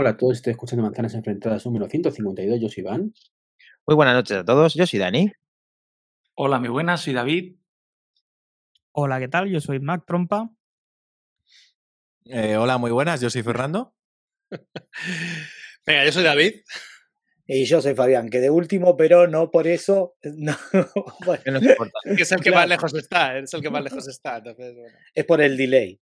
Hola a todos, estoy escuchando Manzanas Enfrentadas número 152, yo soy Iván. Muy buenas noches a todos, yo soy Dani. Hola, muy buenas, soy David. Hola, ¿qué tal? Yo soy Mac Trompa. Eh, hola, muy buenas, yo soy Fernando. Venga, yo soy David. Y yo soy Fabián, que de último, pero no por eso. No, importa. Es el que más lejos está, es el que más lejos está. Entonces, bueno. Es por el delay.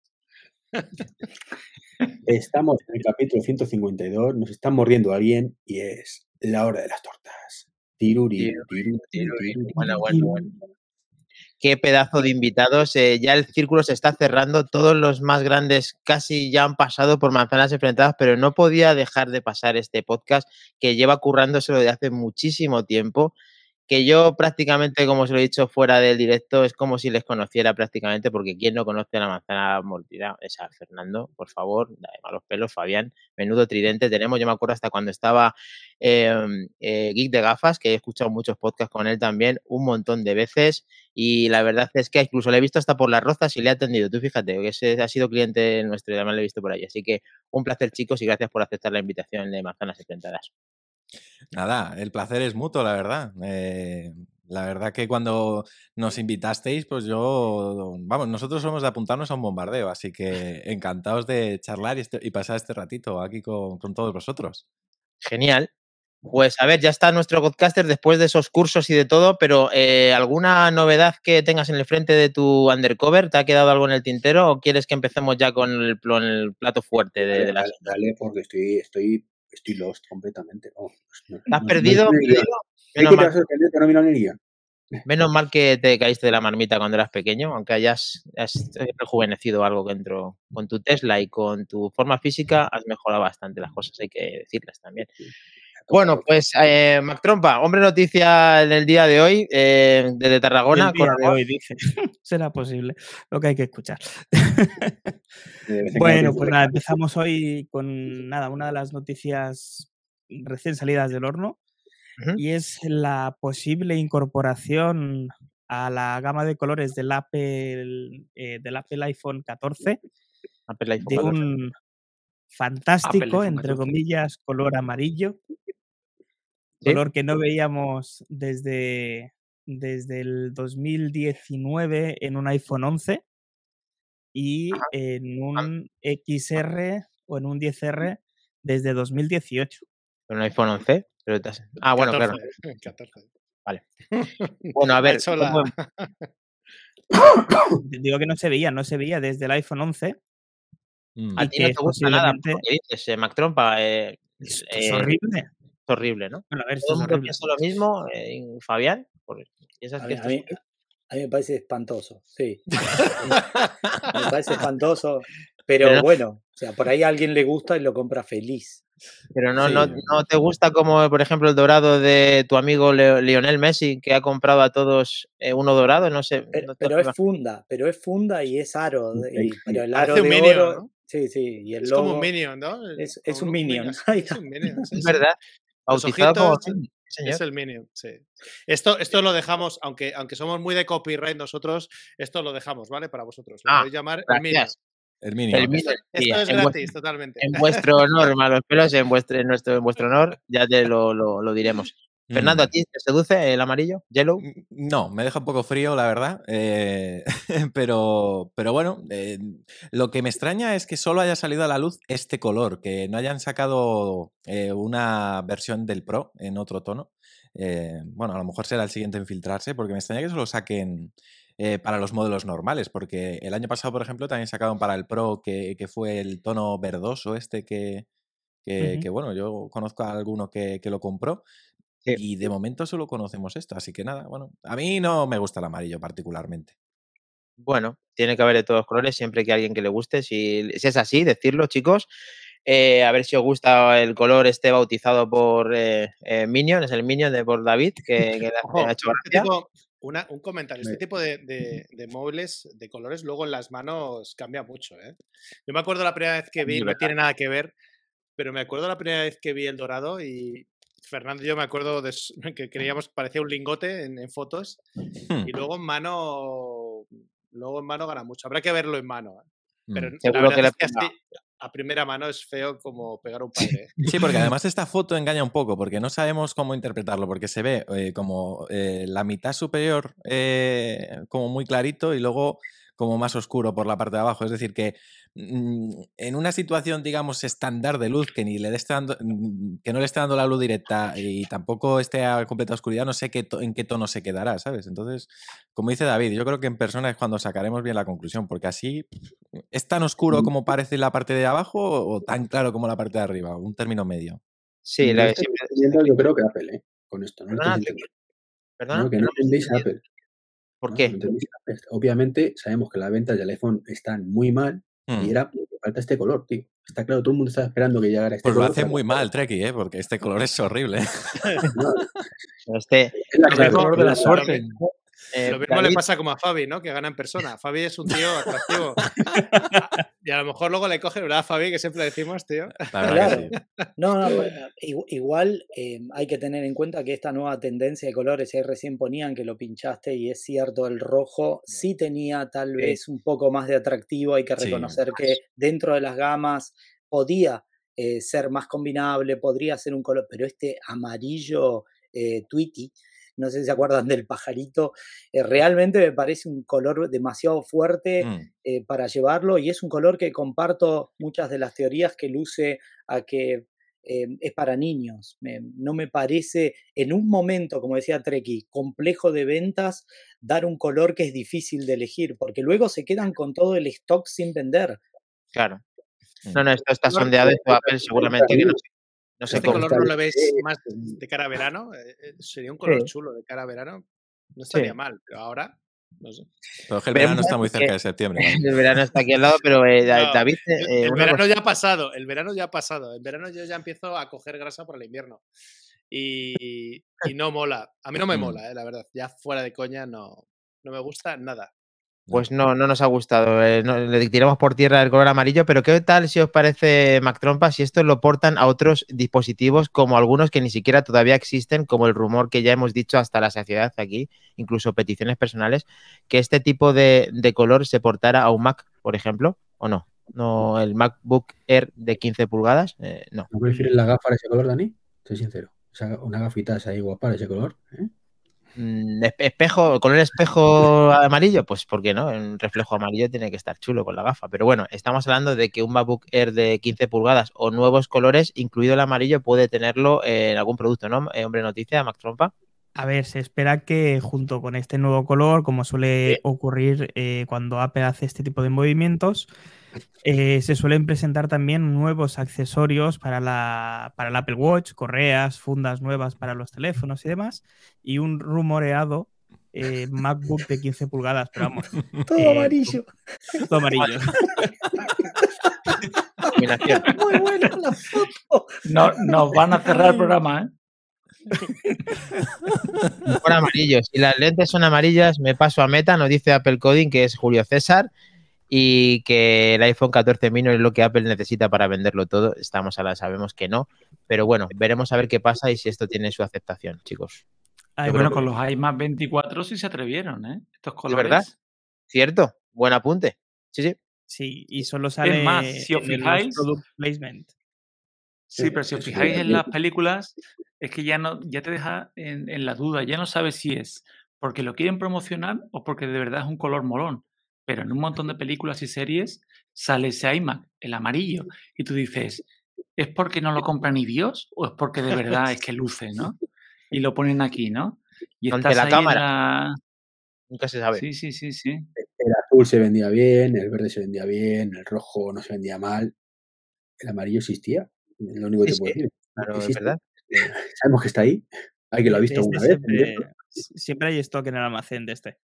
Estamos en el capítulo 152, nos está mordiendo alguien y es la hora de las tortas. Tiruri, tiruri, tiruri, Bueno, bueno, bueno. Qué pedazo de invitados. eh, ya el círculo se está cerrando. Todos los más grandes casi ya han pasado por manzanas enfrentadas, pero no podía dejar de pasar este podcast que lleva currándoselo de hace muchísimo tiempo. Que yo prácticamente, como se lo he dicho fuera del directo, es como si les conociera prácticamente, porque quien no conoce a la manzana mordida es a Fernando, por favor, dale malos pelos, Fabián, menudo tridente tenemos. Yo me acuerdo hasta cuando estaba eh, eh, Geek de Gafas, que he escuchado muchos podcasts con él también, un montón de veces. Y la verdad es que incluso le he visto hasta por las rozas y le he atendido. Tú fíjate, que ese ha sido cliente nuestro y además le he visto por ahí. Así que un placer, chicos, y gracias por aceptar la invitación de Manzanas Enfrentadas. Nada, el placer es mutuo, la verdad. Eh, la verdad que cuando nos invitasteis, pues yo, vamos, nosotros somos de apuntarnos a un bombardeo, así que encantados de charlar y, este- y pasar este ratito aquí con, con todos vosotros. Genial. Pues a ver, ya está nuestro podcaster después de esos cursos y de todo, pero eh, ¿alguna novedad que tengas en el frente de tu undercover? ¿Te ha quedado algo en el tintero o quieres que empecemos ya con el, pl- el plato fuerte de, de las... Dale, dale, porque estoy, estoy, estoy lost completamente. vamos, no- ¿Te has no- perdido? no. Menos ¿Qué te mal. Menos mal que te caíste de la marmita cuando eras pequeño, aunque hayas, has rejuvenecido algo dentro. Con tu Tesla y con tu forma física has mejorado bastante las cosas, hay que decirlas también. Bueno, pues eh, Mac Trompa, hombre noticia en el día de hoy, eh, desde Tarragona. El día con de hoy, dice. Será posible. Lo que hay que escuchar. Bueno, pues nada, empezamos hoy con nada, una de las noticias recién salidas del horno. Y es la posible incorporación a la gama de colores del Apple, eh, del Apple iPhone 14 Apple iPhone de 14. un fantástico, entre 14. comillas, color amarillo. Color que no veíamos desde, desde el 2019 en un iPhone 11 y en un XR o en un 10R desde 2018. Con un iPhone 11. pero has- Ah, bueno, claro. 14, 14. Vale. Bueno, a ver, ¿cómo- Digo que no se veía, no se veía desde el iPhone 11. Mm. a ti no te gusta nada dices, eh, Mac Trompa. eh, Es, eh, es horrible. Es horrible, ¿no? Bueno, a ver, esto es horrible. lo mismo, eh, Fabián. por- ¿Piensas A mí, esto a es mí- a mí me parece espantoso, sí. me parece espantoso, pero Pero no- bueno, o sea, por ahí a alguien le gusta y lo compra feliz. Pero no, no, Sí. no te gusta como, por ejemplo, el dorado de tu amigo Lionel Messi, que ha comprado a todos eh, uno dorado, no sé. Pero, no te pero es funda, pero es funda y es aro. y- pero el aro un de Minion, oro. ¿no? Sí, sí, y el Es logo. como un Minion, ¿no? es- es un Minion. Es un Minion, Es verdad. Bautizado como señor. Es el Minion, sí. Esto, esto lo dejamos, aunque, aunque somos muy de copyright nosotros, esto lo dejamos, ¿vale? Para vosotros. Lo Ah, podéis llamar el Minion. Gracias. El mínimo. El Esto, es en, vuestro, gratis, totalmente. en vuestro honor, malos pelos, en vuestro, en nuestro, en vuestro honor, ya te lo, lo, lo diremos. Fernando, ¿a Mm. ti te seduce el amarillo? ¿Yellow? Mm, No, me deja un poco frío, la verdad. eh, pero, pero bueno, eh, lo que me extraña es que solo haya salido a la luz este color, que no hayan sacado eh, una versión del Pro en otro tono. Bueno, a lo mejor será el siguiente en filtrarse, porque me extraña que solo saquen para los modelos normales, porque el año pasado, por ejemplo, también sacaron para el Pro que, que fue el tono verdoso este que, que, bueno, yo conozco a alguno que, que lo compró. Sí. Y de momento solo conocemos esto, así que nada, bueno, a mí no me gusta el amarillo particularmente. Bueno, tiene que haber de todos los colores, siempre que alguien que le guste. Si, si es así, decirlo, chicos. Eh, a ver si os gusta el color este bautizado por eh, eh, Minion, es el Minion de por David, que, que Ojo, ha hecho este gracia. tipo, una- un comentario. Este tipo de, de- de móviles de colores luego en las manos cambia mucho. ¿eh? Yo me acuerdo la primera vez que vi, no tiene nada que ver, pero me acuerdo la primera vez que vi el dorado y Fernando y yo me acuerdo de que creíamos que parecía un lingote en, en fotos Hmm, y luego en mano luego en mano gana mucho. Habrá que verlo en mano. ¿eh? Pero hmm. la Seguro verdad que le es que pega. así, a primera mano es feo como pegar un padre. ¿eh? Sí, porque además esta foto engaña un poco, porque no sabemos cómo interpretarlo, porque se ve eh, como eh, la mitad superior eh, como muy clarito y luego como más oscuro por la parte de abajo. Es decir, que mm, en una situación, digamos, estándar de luz, que ni le esté dando, mm, que no le esté dando la luz directa y tampoco esté a completa oscuridad, no sé qué en qué tono se quedará, ¿sabes? Entonces, como dice David, yo creo que en persona es cuando sacaremos bien la conclusión, porque así es tan oscuro como parece la parte de abajo o tan claro como la parte de arriba, un término medio. Sí, Yo la, yo creo que Apple, ¿eh? Con esto. No, Perdona, estáis ¿qué- entendiendo. ¿Perdona? No, que no entendéis Apple. ¿Por qué? Apple. Obviamente sabemos que las ventas del iPhone están muy mal Mm. y era porque falta este color, tío. Está claro, todo el mundo está esperando que llegara este Pues lo color. hace para muy comprar. mal, Treki, ¿eh? porque este color es horrible. No, Este, es el color de la suerte. Eh, Lo mismo David, le pasa como a Fabi, ¿no? Que gana en persona. Fabi es un tío atractivo. y a lo mejor luego le coge, ¿verdad, Fabi? Que siempre decimos, tío. Claro. sí. No, no, igual eh, hay que tener en cuenta que esta nueva tendencia de colores, ahí recién ponían que lo pinchaste y es cierto, el rojo sí tenía tal vez un poco más de atractivo, hay que Sí. reconocer que dentro de las gamas podía eh, ser más combinable, podría ser un color, pero este amarillo eh, Tweety, no sé si se acuerdan del pajarito, eh, realmente me parece un color demasiado fuerte Mm. eh, para llevarlo y es un color que comparto muchas de las teorías que luce a que eh, es para niños. Me- no me parece en un momento, como decía Treki, complejo de ventas, dar un color que es difícil de elegir, porque luego se quedan con todo el stock sin vender. claro. Mm. No, no, esto está sondeado y Apple seguramente que no sé, no sé Este color no lo veis Eh, más de cara a verano. Eh, eh, Sería un color Sí. chulo de cara a verano. No estaría Sí. mal, pero ahora, no sé. Pero es que el verano está muy cerca de septiembre. El verano está aquí al lado, pero eh, No, David, eh, el verano cosa- ya ha pasado, el verano ya ha pasado. En verano yo ya empiezo a coger grasa por el invierno. Y, y no mola. A mí no me Mm. mola, eh, la verdad. Ya fuera de coña no, no me gusta nada. Pues no, no nos ha gustado. eh, no- le tiramos por tierra el color amarillo, pero ¿qué tal si os parece, Mac Trompa, si esto lo portan a otros dispositivos como algunos que ni siquiera todavía existen, como el rumor que ya hemos dicho hasta la saciedad aquí, incluso peticiones personales, que este tipo de, de color se portara a un Mac, por ejemplo, o no? No, el MacBook Air de 15 pulgadas, eh, no. ¿No prefieres la gafa de ese color, Dani? Soy sincero. O sea, una gafita ahí guapa de ese color. ¿eh? Mm, espe- Espejo, color espejo amarillo, pues ¿por qué no? Un reflejo amarillo tiene que estar chulo con la gafa. Pero bueno, estamos hablando de que un MacBook Air de 15 pulgadas o nuevos colores, incluido el amarillo, puede tenerlo en algún producto, ¿no? Eh, hombre, noticia, Mac Trompa. A ver, se espera que junto con este nuevo color, como suele ocurrir eh, cuando Apple hace este tipo de movimientos, eh, se suelen presentar también nuevos accesorios para la, para el Apple Watch, correas, fundas nuevas para los teléfonos y demás, y un rumoreado eh, MacBook de 15 pulgadas, pero vamos, Todo Eh, amarillo. todo amarillo. Muy buena la foto. No, nos van a cerrar el programa, ¿eh? Por amarillo. Si las lentes son amarillas, me paso a meta, nos dice Apple Coding, que es Julio César, y que el iPhone 14 mini es lo que Apple necesita para venderlo todo. Estamos a la, sabemos que no, pero bueno, veremos a ver qué pasa y si esto tiene su aceptación, chicos. Ay, bueno, con los iMac 24 sí se atrevieron, ¿eh? Estos ¿Es colores. verdad? ¿Cierto? Buen apunte. Sí, sí. Sí, y solo sale más, si os fijáis- product placement. Sí, pero si os Eso fijáis en las películas, es que ya no, ya te deja en, en la duda, ya no sabes si es porque lo quieren promocionar o porque de verdad es un color molón. Pero en un montón de películas y series sale ese iMac, el amarillo, y tú dices, ¿es porque no lo compra ni Dios o es porque de verdad es que luce, ¿no? Y lo ponen aquí, ¿no? Y Ante la cámara. la- Nunca se sabe. Sí, sí, sí, sí. El azul se vendía bien, el verde se vendía bien, el rojo no se vendía mal. El amarillo existía. Lo único que te puedo decir. Claro, es verdad. Sabemos que está ahí. Hay que lo ha visto Este alguna vez. siempre, siempre hay stock en el almacén de este.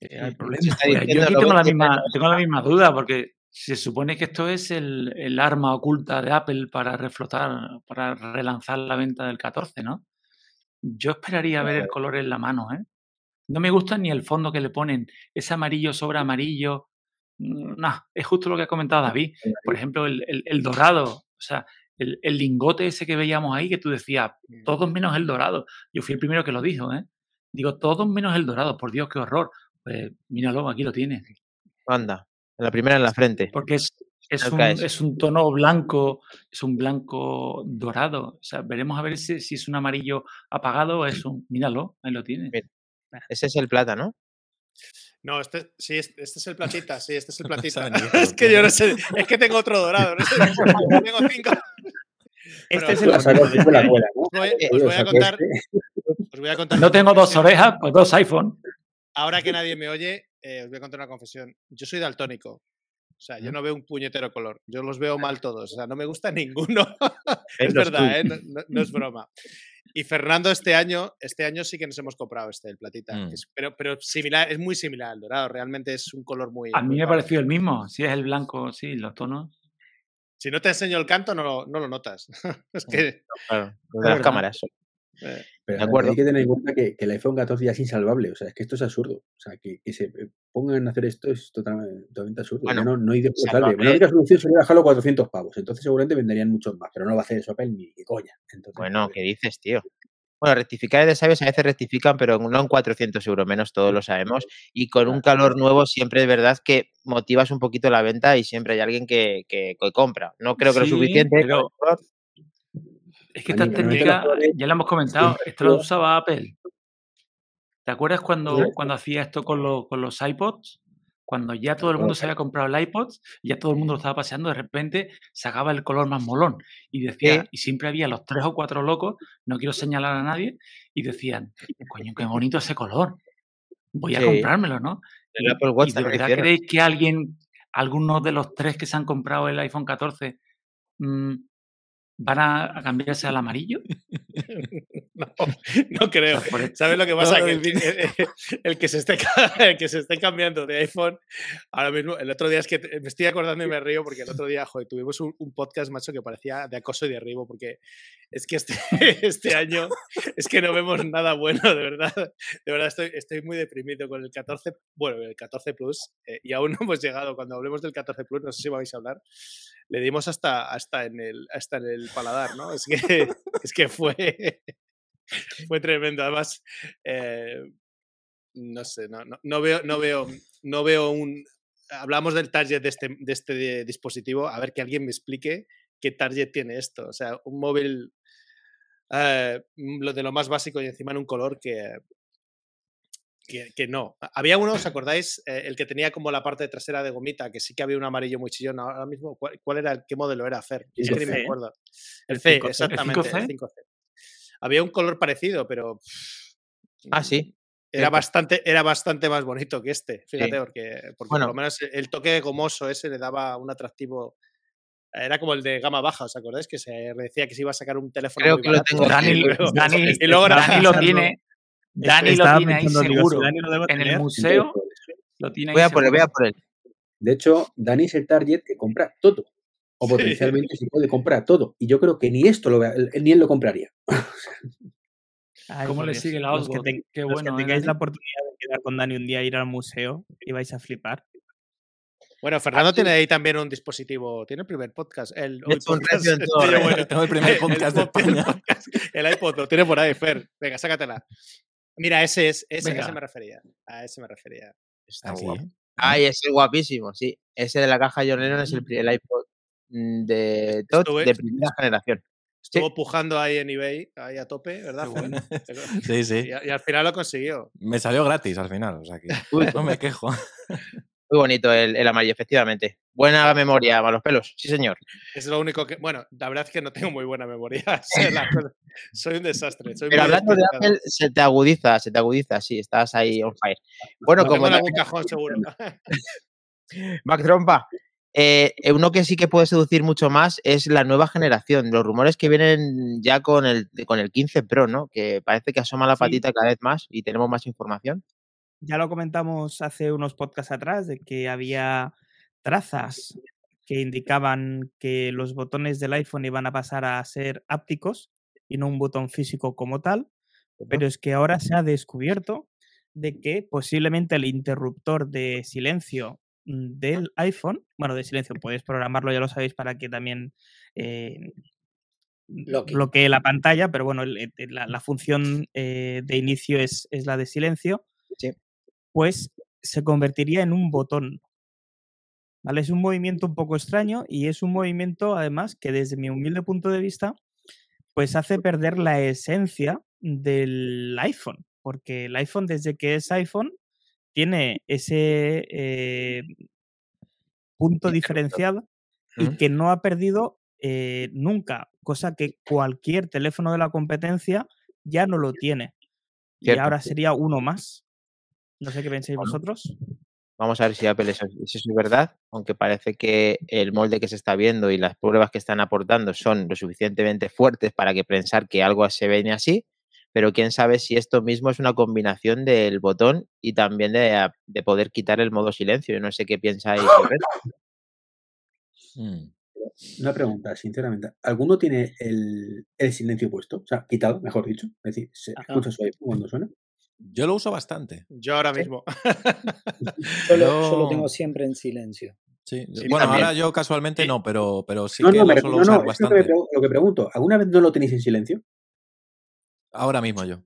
Eh, no hay problema. Se está Pues yo aquí tengo la, misma, tengo la misma duda, porque se supone que esto es el, el arma oculta de Apple para reflotar, para relanzar la venta del 14, ¿no? Yo esperaría ver el color en la mano, ¿eh? No me gusta ni el fondo que le ponen, ese amarillo sobre amarillo. No, es justo lo que ha comentado David. Por ejemplo, el, el- el dorado, o sea, el, el lingote ese que veíamos ahí, que tú decías, todos menos el dorado. Yo fui el primero que lo dijo, ¿eh? Digo, todos menos el dorado, por Dios, qué horror. Pues míralo, aquí lo tienes. Anda. En la primera en la frente. Porque es, es un, caes. es un tono blanco, es un blanco dorado. O sea, veremos a ver si, si es un amarillo apagado o es un. Míralo, ahí lo tiene. Bien. Ese es el plata, ¿no? Este, sí, este, este es el platita, sí, este es el platita. es que yo no sé, es que tengo otro dorado, no sé, tengo cinco. Este es el la ¿no? Os voy, os Yo voy a saco contar, os voy a contar No una tengo dos orejas, pues dos iPhone. Ahora que nadie me oye, eh, os voy a contar una confesión. Yo soy daltónico. O sea, yo no veo un puñetero color. Yo los veo mal todos. O sea, no me gusta ninguno. es verdad. ¿eh? No, no- no es broma. Y Fernando, este año, este año sí que nos hemos comprado este, el platita. Mm. es- pero, pero similar, es muy similar al dorado. Realmente es un color muy. A mí me ha parecido el mismo. Si es el blanco, sí, los tonos. Si no te enseño el canto, no lo, no lo notas. es que. Claro, de las cámaras. Eh, Pero De acuerdo. hay que tener en cuenta que, que el iPhone 14 ya es insalvable. O sea, es que esto es absurdo. O sea, que, que se pongan a hacer esto es totalmente, totalmente absurdo. Bueno, no, no hay de salvable. La única solución sería bajarlo a 400 pavos. Entonces seguramente venderían muchos más. Pero no va a hacer eso Apple ni de coña. Entonces, Bueno, pues, ¿qué dices, tío? Bueno, rectificar es de sabios a veces rectifican, pero no en 400 euros menos, todos lo sabemos. Y con un calor nuevo siempre es verdad que motivas un poquito la venta y siempre hay alguien que, que- que compra. No creo que Sí, lo suficiente. pero- Es que esta técnica, ya la hemos comentado, esto lo usaba Apple. ¿Te acuerdas cuando, cuando hacía esto con, lo- con los iPods? Cuando ya todo el mundo se había comprado el iPod, ya todo el mundo lo estaba paseando, de repente sacaba el color más molón. Y decía, y siempre había los tres o cuatro locos, no quiero señalar a nadie, y decían, coño, qué bonito ese color. Voy a Sí. comprármelo, ¿no? El Y- Apple Watch ¿Y de verdad creéis que alguien, algunos de los tres que se han comprado el iPhone 14, mm, van a, cambiarse al amarillo? no, no creo. ¿Sabes lo que pasa? No, que el, el- el que se esté, el que se esté cambiando de iPhone, ahora mismo, el otro día es que me estoy acordando y me río porque el otro día, joder, tuvimos un, un podcast, macho, que parecía de acoso y derribo, porque es que este, este año es que no vemos nada bueno, de verdad. De verdad, estoy, estoy muy deprimido con el 14, bueno, el 14 Plus, eh, y aún no hemos llegado. Cuando hablemos del 14 Plus, no sé si vais a hablar, le dimos hasta, hasta, en, el, hasta en el paladar, ¿no? Es que, es que fue, fue tremendo. Además, eh, no sé, no, no, no veo, no veo, no veo un. Hablamos del target de este, de este dispositivo. A ver que alguien me explique qué target tiene esto. O sea, un móvil eh, mm, lo de lo más básico y encima en un color que. Que, que no. Ha- Había uno, ¿os acordáis? Eh, el que tenía como la parte trasera de gomita, que sí que había un amarillo muy chillón. Ahora mismo, ¿cuál, cuál era? el- ¿Qué modelo era, Fer? Es que ni me 5C. acuerdo. El C, 5C. exactamente. el 5C? 5C. Había un color parecido, pero. Ah, sí. Era cierto. bastante, era bastante más bonito que este, fíjate, Sí. porque, porque Bueno. por lo menos el toque gomoso ese le daba un atractivo. Era como el de gama baja, ¿os acordáis? Que se decía que se iba a sacar un teléfono. Creo muy que lo tengo Dani, y luego- Dani, y luego Dani lo tiene, Dani lo tiene ahí seguro. Dani lo En el museo lo tiene ahí Voy a por él, voy a por él. De hecho, Dani es el target que compra todo. O Sí. potencialmente se puede comprar todo. Y yo creo que ni esto lo, él- ni él lo compraría. Ay, ¿Cómo le sigue la Los que, Oswald? ten- Qué los que bueno, ¿eh, tengáis la oportunidad de quedar con Dani un día, ir al museo y vais a flipar. Bueno, Fernando tiene ahí también un dispositivo. Tiene el primer podcast. El, hoy podcast, yo, regalo. bueno. Tengo el primer El podcast de pod- el España. podcast, El iPod lo tiene por ahí, Fer. Venga, sácatela. Mira, ese es, ese, a ese me refería. A ese me refería. Está Aquí. guapo. Ay, ese guapísimo, sí. Ese de la caja John Lennon es el, el iPod mm, de de primera generación. Estuvo pujando ahí en eBay, ahí a tope, ¿verdad? Bueno. Sí, sí. Y, al final lo consiguió. Me salió gratis al final, o sea que Uy, no me quejo. Muy bonito el, el amarillo, efectivamente. Buena memoria, malos pelos. Sí, señor. Es lo único que. Bueno, la verdad es que no tengo muy buena memoria. Soy un desastre. Soy Pero hablando de. Apple, se te agudiza, se te agudiza, sí, estás ahí on fire. Bueno, tengo como algún cajón, seguro. Mac Trompa, eh, eh, uno que sí que puede seducir mucho más es la nueva generación. Los rumores que vienen ya con el, con el 15 Pro, ¿no? Que parece que asoma la Sí. patita cada vez más y tenemos más información. Ya lo comentamos hace unos podcasts atrás de que había trazas que indicaban que los botones del iPhone iban a pasar a ser ápticos y no un botón físico como tal, pero es que ahora se ha descubierto de que posiblemente el interruptor de silencio del iPhone, bueno, de silencio, puedes programarlo, ya lo sabéis, para que también eh, Bloquee. bloquee la pantalla, pero bueno, la, la función eh, de inicio es, es la de silencio, Sí. Pues se convertiría en un botón. ¿vale? Es un movimiento un poco extraño y es un movimiento, además, que desde mi humilde punto de vista, pues hace perder la esencia del iPhone, porque el iPhone, desde que es iPhone, tiene ese eh, punto diferenciado y que no ha perdido eh, nunca, cosa que cualquier teléfono de la competencia ya no lo tiene. Y ahora sería uno más. No sé qué pensáis vosotros. Vamos a ver si Apple eso, es verdad, aunque parece que el molde que se está viendo y las pruebas que están aportando son lo suficientemente fuertes para que pensar que algo se viene así, pero quién sabe si esto mismo es una combinación del botón y también de, poder quitar el modo silencio. Yo no sé qué pensáis sobre mm. Una pregunta, sinceramente. ¿Alguno tiene el, silencio puesto? O sea, quitado, mejor dicho. Es decir, ¿se escucha su iPhone cuando suena? Yo lo uso bastante. Yo ahora mismo. yo, lo, tengo siempre en silencio. Sí, bueno, ahora yo casualmente no, pero, pero sí que lo suelo usar bastante. Lo que, pregunto, ¿alguna vez no lo tenéis en silencio? Ahora mismo yo.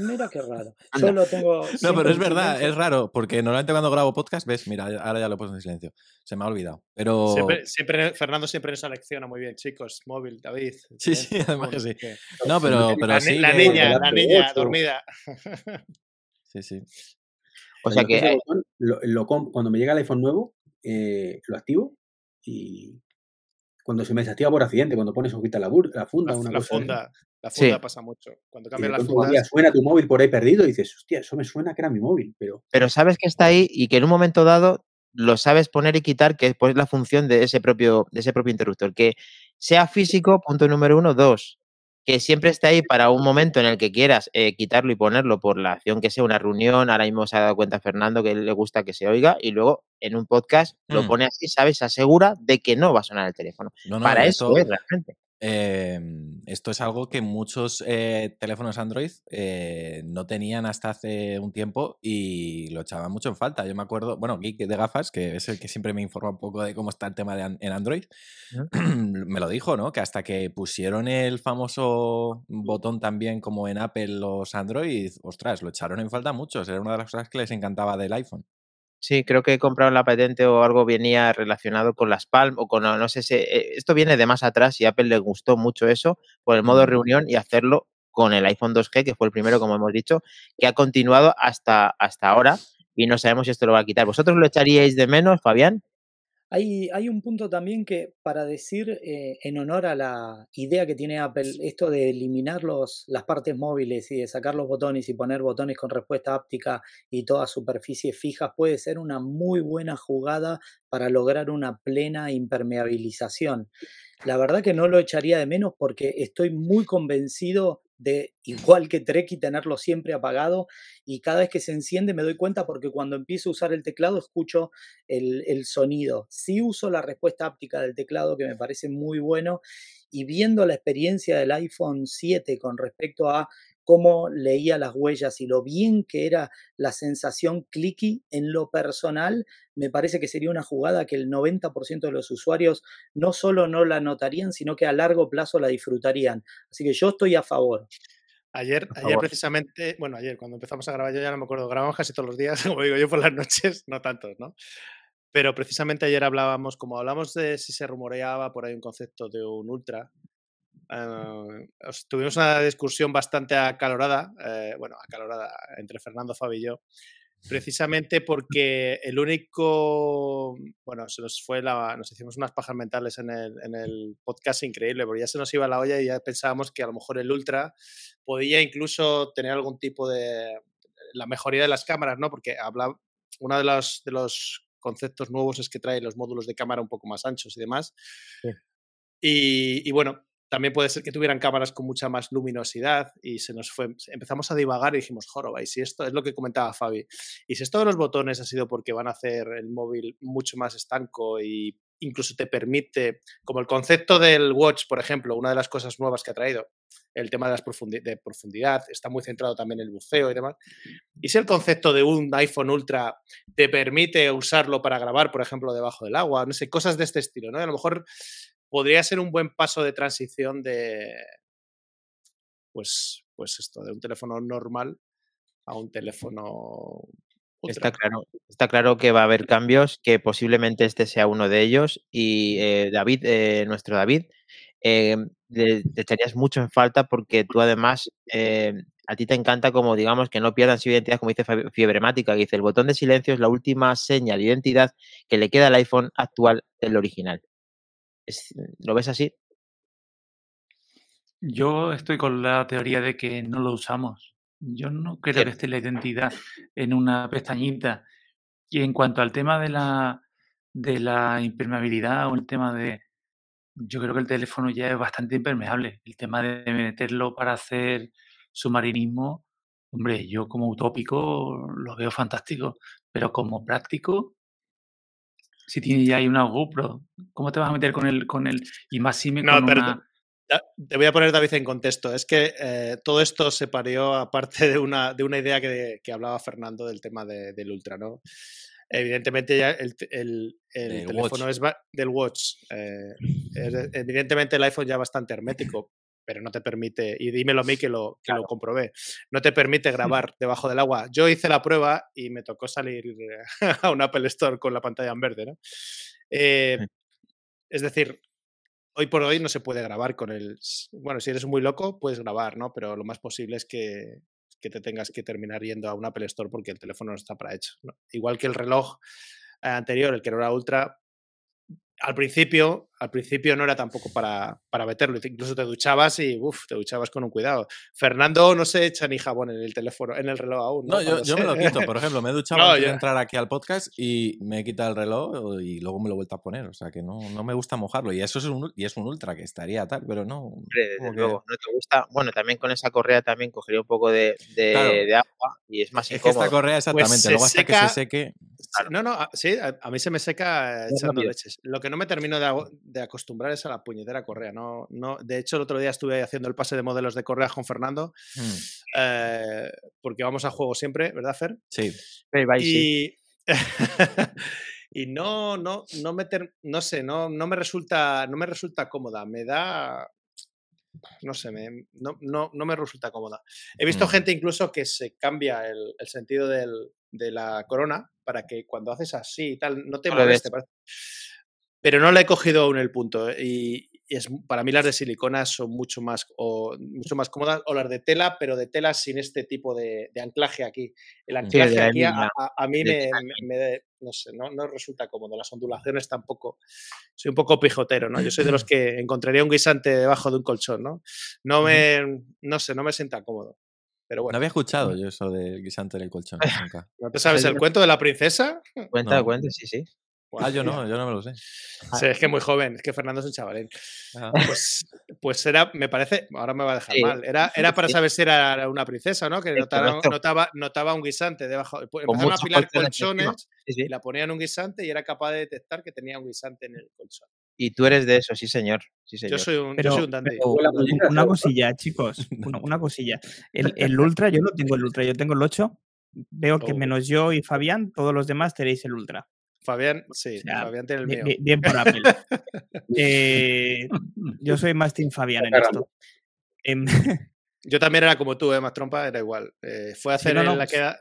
Mira qué raro. Yo lo tengo. No, pero es verdad, es raro, porque normalmente cuando grabo podcast, ves, mira, ahora ya lo he puesto en silencio. Se me ha olvidado. Pero. Siempre, Fernando siempre nos selecciona muy bien, chicos. Móvil, David. Sí, ¿eh? sí, además que sí. No, pero, pero la, sí. La niña, la niña, dormida. Sí, sí. O sea que. cuando me llega el iPhone nuevo, eh, lo activo y cuando se me desactiva por accidente, cuando pones o quita la, la funda. La, una la funda. La funda pasa mucho. Cuando cambia la funda. Suena tu móvil por ahí perdido y dices, hostia, eso me suena que era mi móvil. Pero, pero sabes que está ahí y que en un momento dado lo sabes poner y quitar, que es pues, la función de ese propio, de ese propio interruptor. Que sea físico, punto número uno. Dos, que siempre esté ahí para un momento en el que quieras eh, quitarlo y ponerlo por la acción que sea una reunión. Ahora mismo se ha dado cuenta Fernando que le gusta que se oiga y luego en un podcast lo mm. pone así, ¿sabes? Se asegura de que no va a sonar el teléfono. para eso es realmente. Em, esto es algo que muchos eh, teléfonos Android eh, no tenían hasta hace un tiempo y lo echaban mucho en falta. Yo me acuerdo, bueno, Geek de gafas, que es el que siempre me informa un poco de cómo está el tema de en Android, me lo dijo, ¿no? Que hasta que pusieron el famoso botón también como en Apple los Android, ostras, lo echaron en falta muchos. Era una de las cosas que les encantaba del iPhone. Sí, creo que compraron la patente o algo venía relacionado con las Palm o con, no sé, si, eh, esto viene de más atrás y a Apple le gustó mucho eso por el modo reunión y hacerlo con el iPhone 2G, que fue el primero, como hemos dicho, que ha continuado hasta, hasta ahora y no sabemos si esto lo va a quitar. ¿Vosotros lo echaríais de menos, Fabián? Hay, un punto también que, para decir eh, en honor a la idea que tiene Apple, esto de eliminar los, las partes móviles y de sacar los botones y poner botones con respuesta áptica y todas superficies fijas, puede ser una muy buena jugada para lograr una plena impermeabilización. La verdad que no lo echaría de menos porque estoy muy convencido de, igual que Treki, tenerlo siempre apagado y cada vez que se enciende me doy cuenta porque cuando empiezo a usar el teclado escucho el, el sonido. Sí uso la respuesta áptica del teclado que me parece muy bueno y viendo la experiencia del iPhone 7 con respecto a cómo leía las huellas y lo bien que era la sensación clicky en lo personal, me parece que sería una jugada que el 90% de los usuarios no solo no la notarían, sino que a largo plazo la disfrutarían. Así que yo estoy a favor. Ayer, ayer precisamente, bueno, ayer cuando empezamos a grabar, yo ya no me acuerdo, grabamos casi todos los días, como digo yo por las noches, no tantos, ¿no? Pero precisamente ayer hablábamos, como hablamos de si se rumoreaba por ahí un concepto de un ultra, eh, tuvimos una discusión bastante acalorada, eh, bueno, acalorada entre Fernando, Fabi y yo, precisamente porque el único, bueno, se nos fue la, nos hicimos unas pajas mentales en el, en el podcast increíble, porque ya se nos iba la olla y ya pensábamos que a lo mejor el Ultra podía incluso tener algún tipo de, la mejoría de las cámaras, ¿no? Porque habla, uno de los, de los conceptos nuevos es que trae los módulos de cámara un poco más anchos y demás. Y, y, bueno, también puede ser que tuvieran cámaras con mucha más luminosidad y se nos fue, empezamos a divagar y dijimos, joroba, y si esto es lo que comentaba Fabi, y si esto de los botones ha sido porque van a hacer el móvil mucho más estanco y incluso te permite, como el concepto del watch, por ejemplo, una de las cosas nuevas que ha traído, el tema de, las de profundidad, está muy centrado también en el buceo y demás. Y si el concepto de un iPhone Ultra te permite usarlo para grabar, por ejemplo, debajo del agua, no sé, cosas de este estilo, ¿no? a lo mejor podría ser un buen paso de transición de, pues, pues esto, de un teléfono normal a un teléfono Está claro, está claro que va a haber cambios, que posiblemente este sea uno de ellos. Y eh, David, eh, nuestro David, eh, te echarías mucho en falta porque tú además, a ti te encanta como digamos que no pierdan su identidad, como dice Fiebremática, que dice el botón de silencio es la última señal de identidad que le queda al iPhone actual del original. ¿Lo ves así? Yo estoy con la teoría de que no lo usamos. Yo no creo que esté la identidad en una pestañita. Y en cuanto al tema de la, de la impermeabilidad o el tema de... Yo creo que el teléfono ya es bastante impermeable. El tema de meterlo para hacer submarinismo, hombre, yo como utópico lo veo fantástico, pero como práctico, si tiene ya ahí una GoPro, ¿cómo te vas a meter con el, con el, y más si me no, con una... Te voy a poner, David, en contexto. Es que eh, todo esto se parió aparte de una, de una idea que, que hablaba Fernando del tema del Ultra, ¿no? Evidentemente ya el, el, el teléfono es del Watch. Eh, evidentemente el iPhone ya bastante hermético, pero no te permite, y dímelo a mí que lo, que lo comprobé, no te permite grabar debajo del agua. Yo hice la prueba y me tocó salir a un Apple Store con la pantalla en verde, ¿no? Eh, es decir, hoy por hoy no se puede grabar con el... Bueno, si eres muy loco, puedes grabar, ¿no? Pero lo más posible es que, que te tengas que terminar yendo a un Apple Store porque el teléfono no está para hecho. Igual que el reloj anterior, el que no era ultra, al principio, al principio no era tampoco para, para meterlo, incluso te duchabas y uf, te duchabas con un cuidado. Fernando no se echa ni jabón en el teléfono, en el reloj aún. No, yo, me lo quito, por ejemplo, me he duchado antes de entrar aquí al podcast y me he quitado el reloj y luego me lo he vuelto a poner, o sea que no, no me gusta mojarlo y eso es un, y es un ultra que estaría tal, pero no. luego, no te gusta. Bueno, también con esa correa también cogería un poco de, de, agua y es más incómodo. Es que esta correa pues exactamente, luego hasta que se seque. No, no, sí, a, mí se me seca echando leches. Lo que no me termino de, acostumbrar es a la puñetera correa. No, no, de hecho, el otro día estuve haciendo el pase de modelos de correas con Fernando, mm. eh, porque vamos a juego siempre, ¿verdad, Fer? Sí. y, y no, no, no, me no sé, no, no, me resulta, no me resulta cómoda. Me da, no sé, me, no, no, no, me resulta cómoda. He visto mm. gente incluso que se cambia el, el sentido del, de la corona para que cuando haces así y tal, no te moleste. Pero no le he cogido aún el punto. ¿eh? Y, es, para mí las de silicona son mucho más, o, mucho más cómodas, o las de tela, pero de tela sin este tipo de, anclaje aquí. El anclaje aquí a, mí me, no sé, no, no, resulta cómodo. Las ondulaciones tampoco. Soy un poco pijotero, ¿no? Yo soy de los que encontraría un guisante debajo de un colchón, ¿no? No me, no sé, no me sienta cómodo. No había escuchado yo eso del guisante del colchón nunca. ¿No te sabes el cuento de la princesa? Cuenta, cuenta, sí, sí. Ah, yo no, yo no me lo sé. Sí, es que muy joven, es que Fernando es un chavalín. Pues, pues era, me parece, ahora me va a dejar mal, era, era para saber si era una princesa, ¿no? Que notaba, notaba, notaba, un guisante debajo. Empezaron a apilar colchones y la ponían un guisante y era capaz de detectar que tenía un guisante en el colchón. Y tú eres de eso, sí, señor. Sí, señor. Yo soy un, yo soy un dandy. una cosilla, chicos. Una, cosilla. El, el, Ultra, yo no tengo el Ultra, yo tengo el 8. Veo que oh. menos yo y Fabián, todos los demás tenéis el Ultra. Fabián, sí, Fabián tiene el mío. Bien, por Apple. eh, yo soy más Team Fabián en esto. Em, yo también era como tú, ¿eh? más trompa, era igual. Eh, fue a hacer en la que.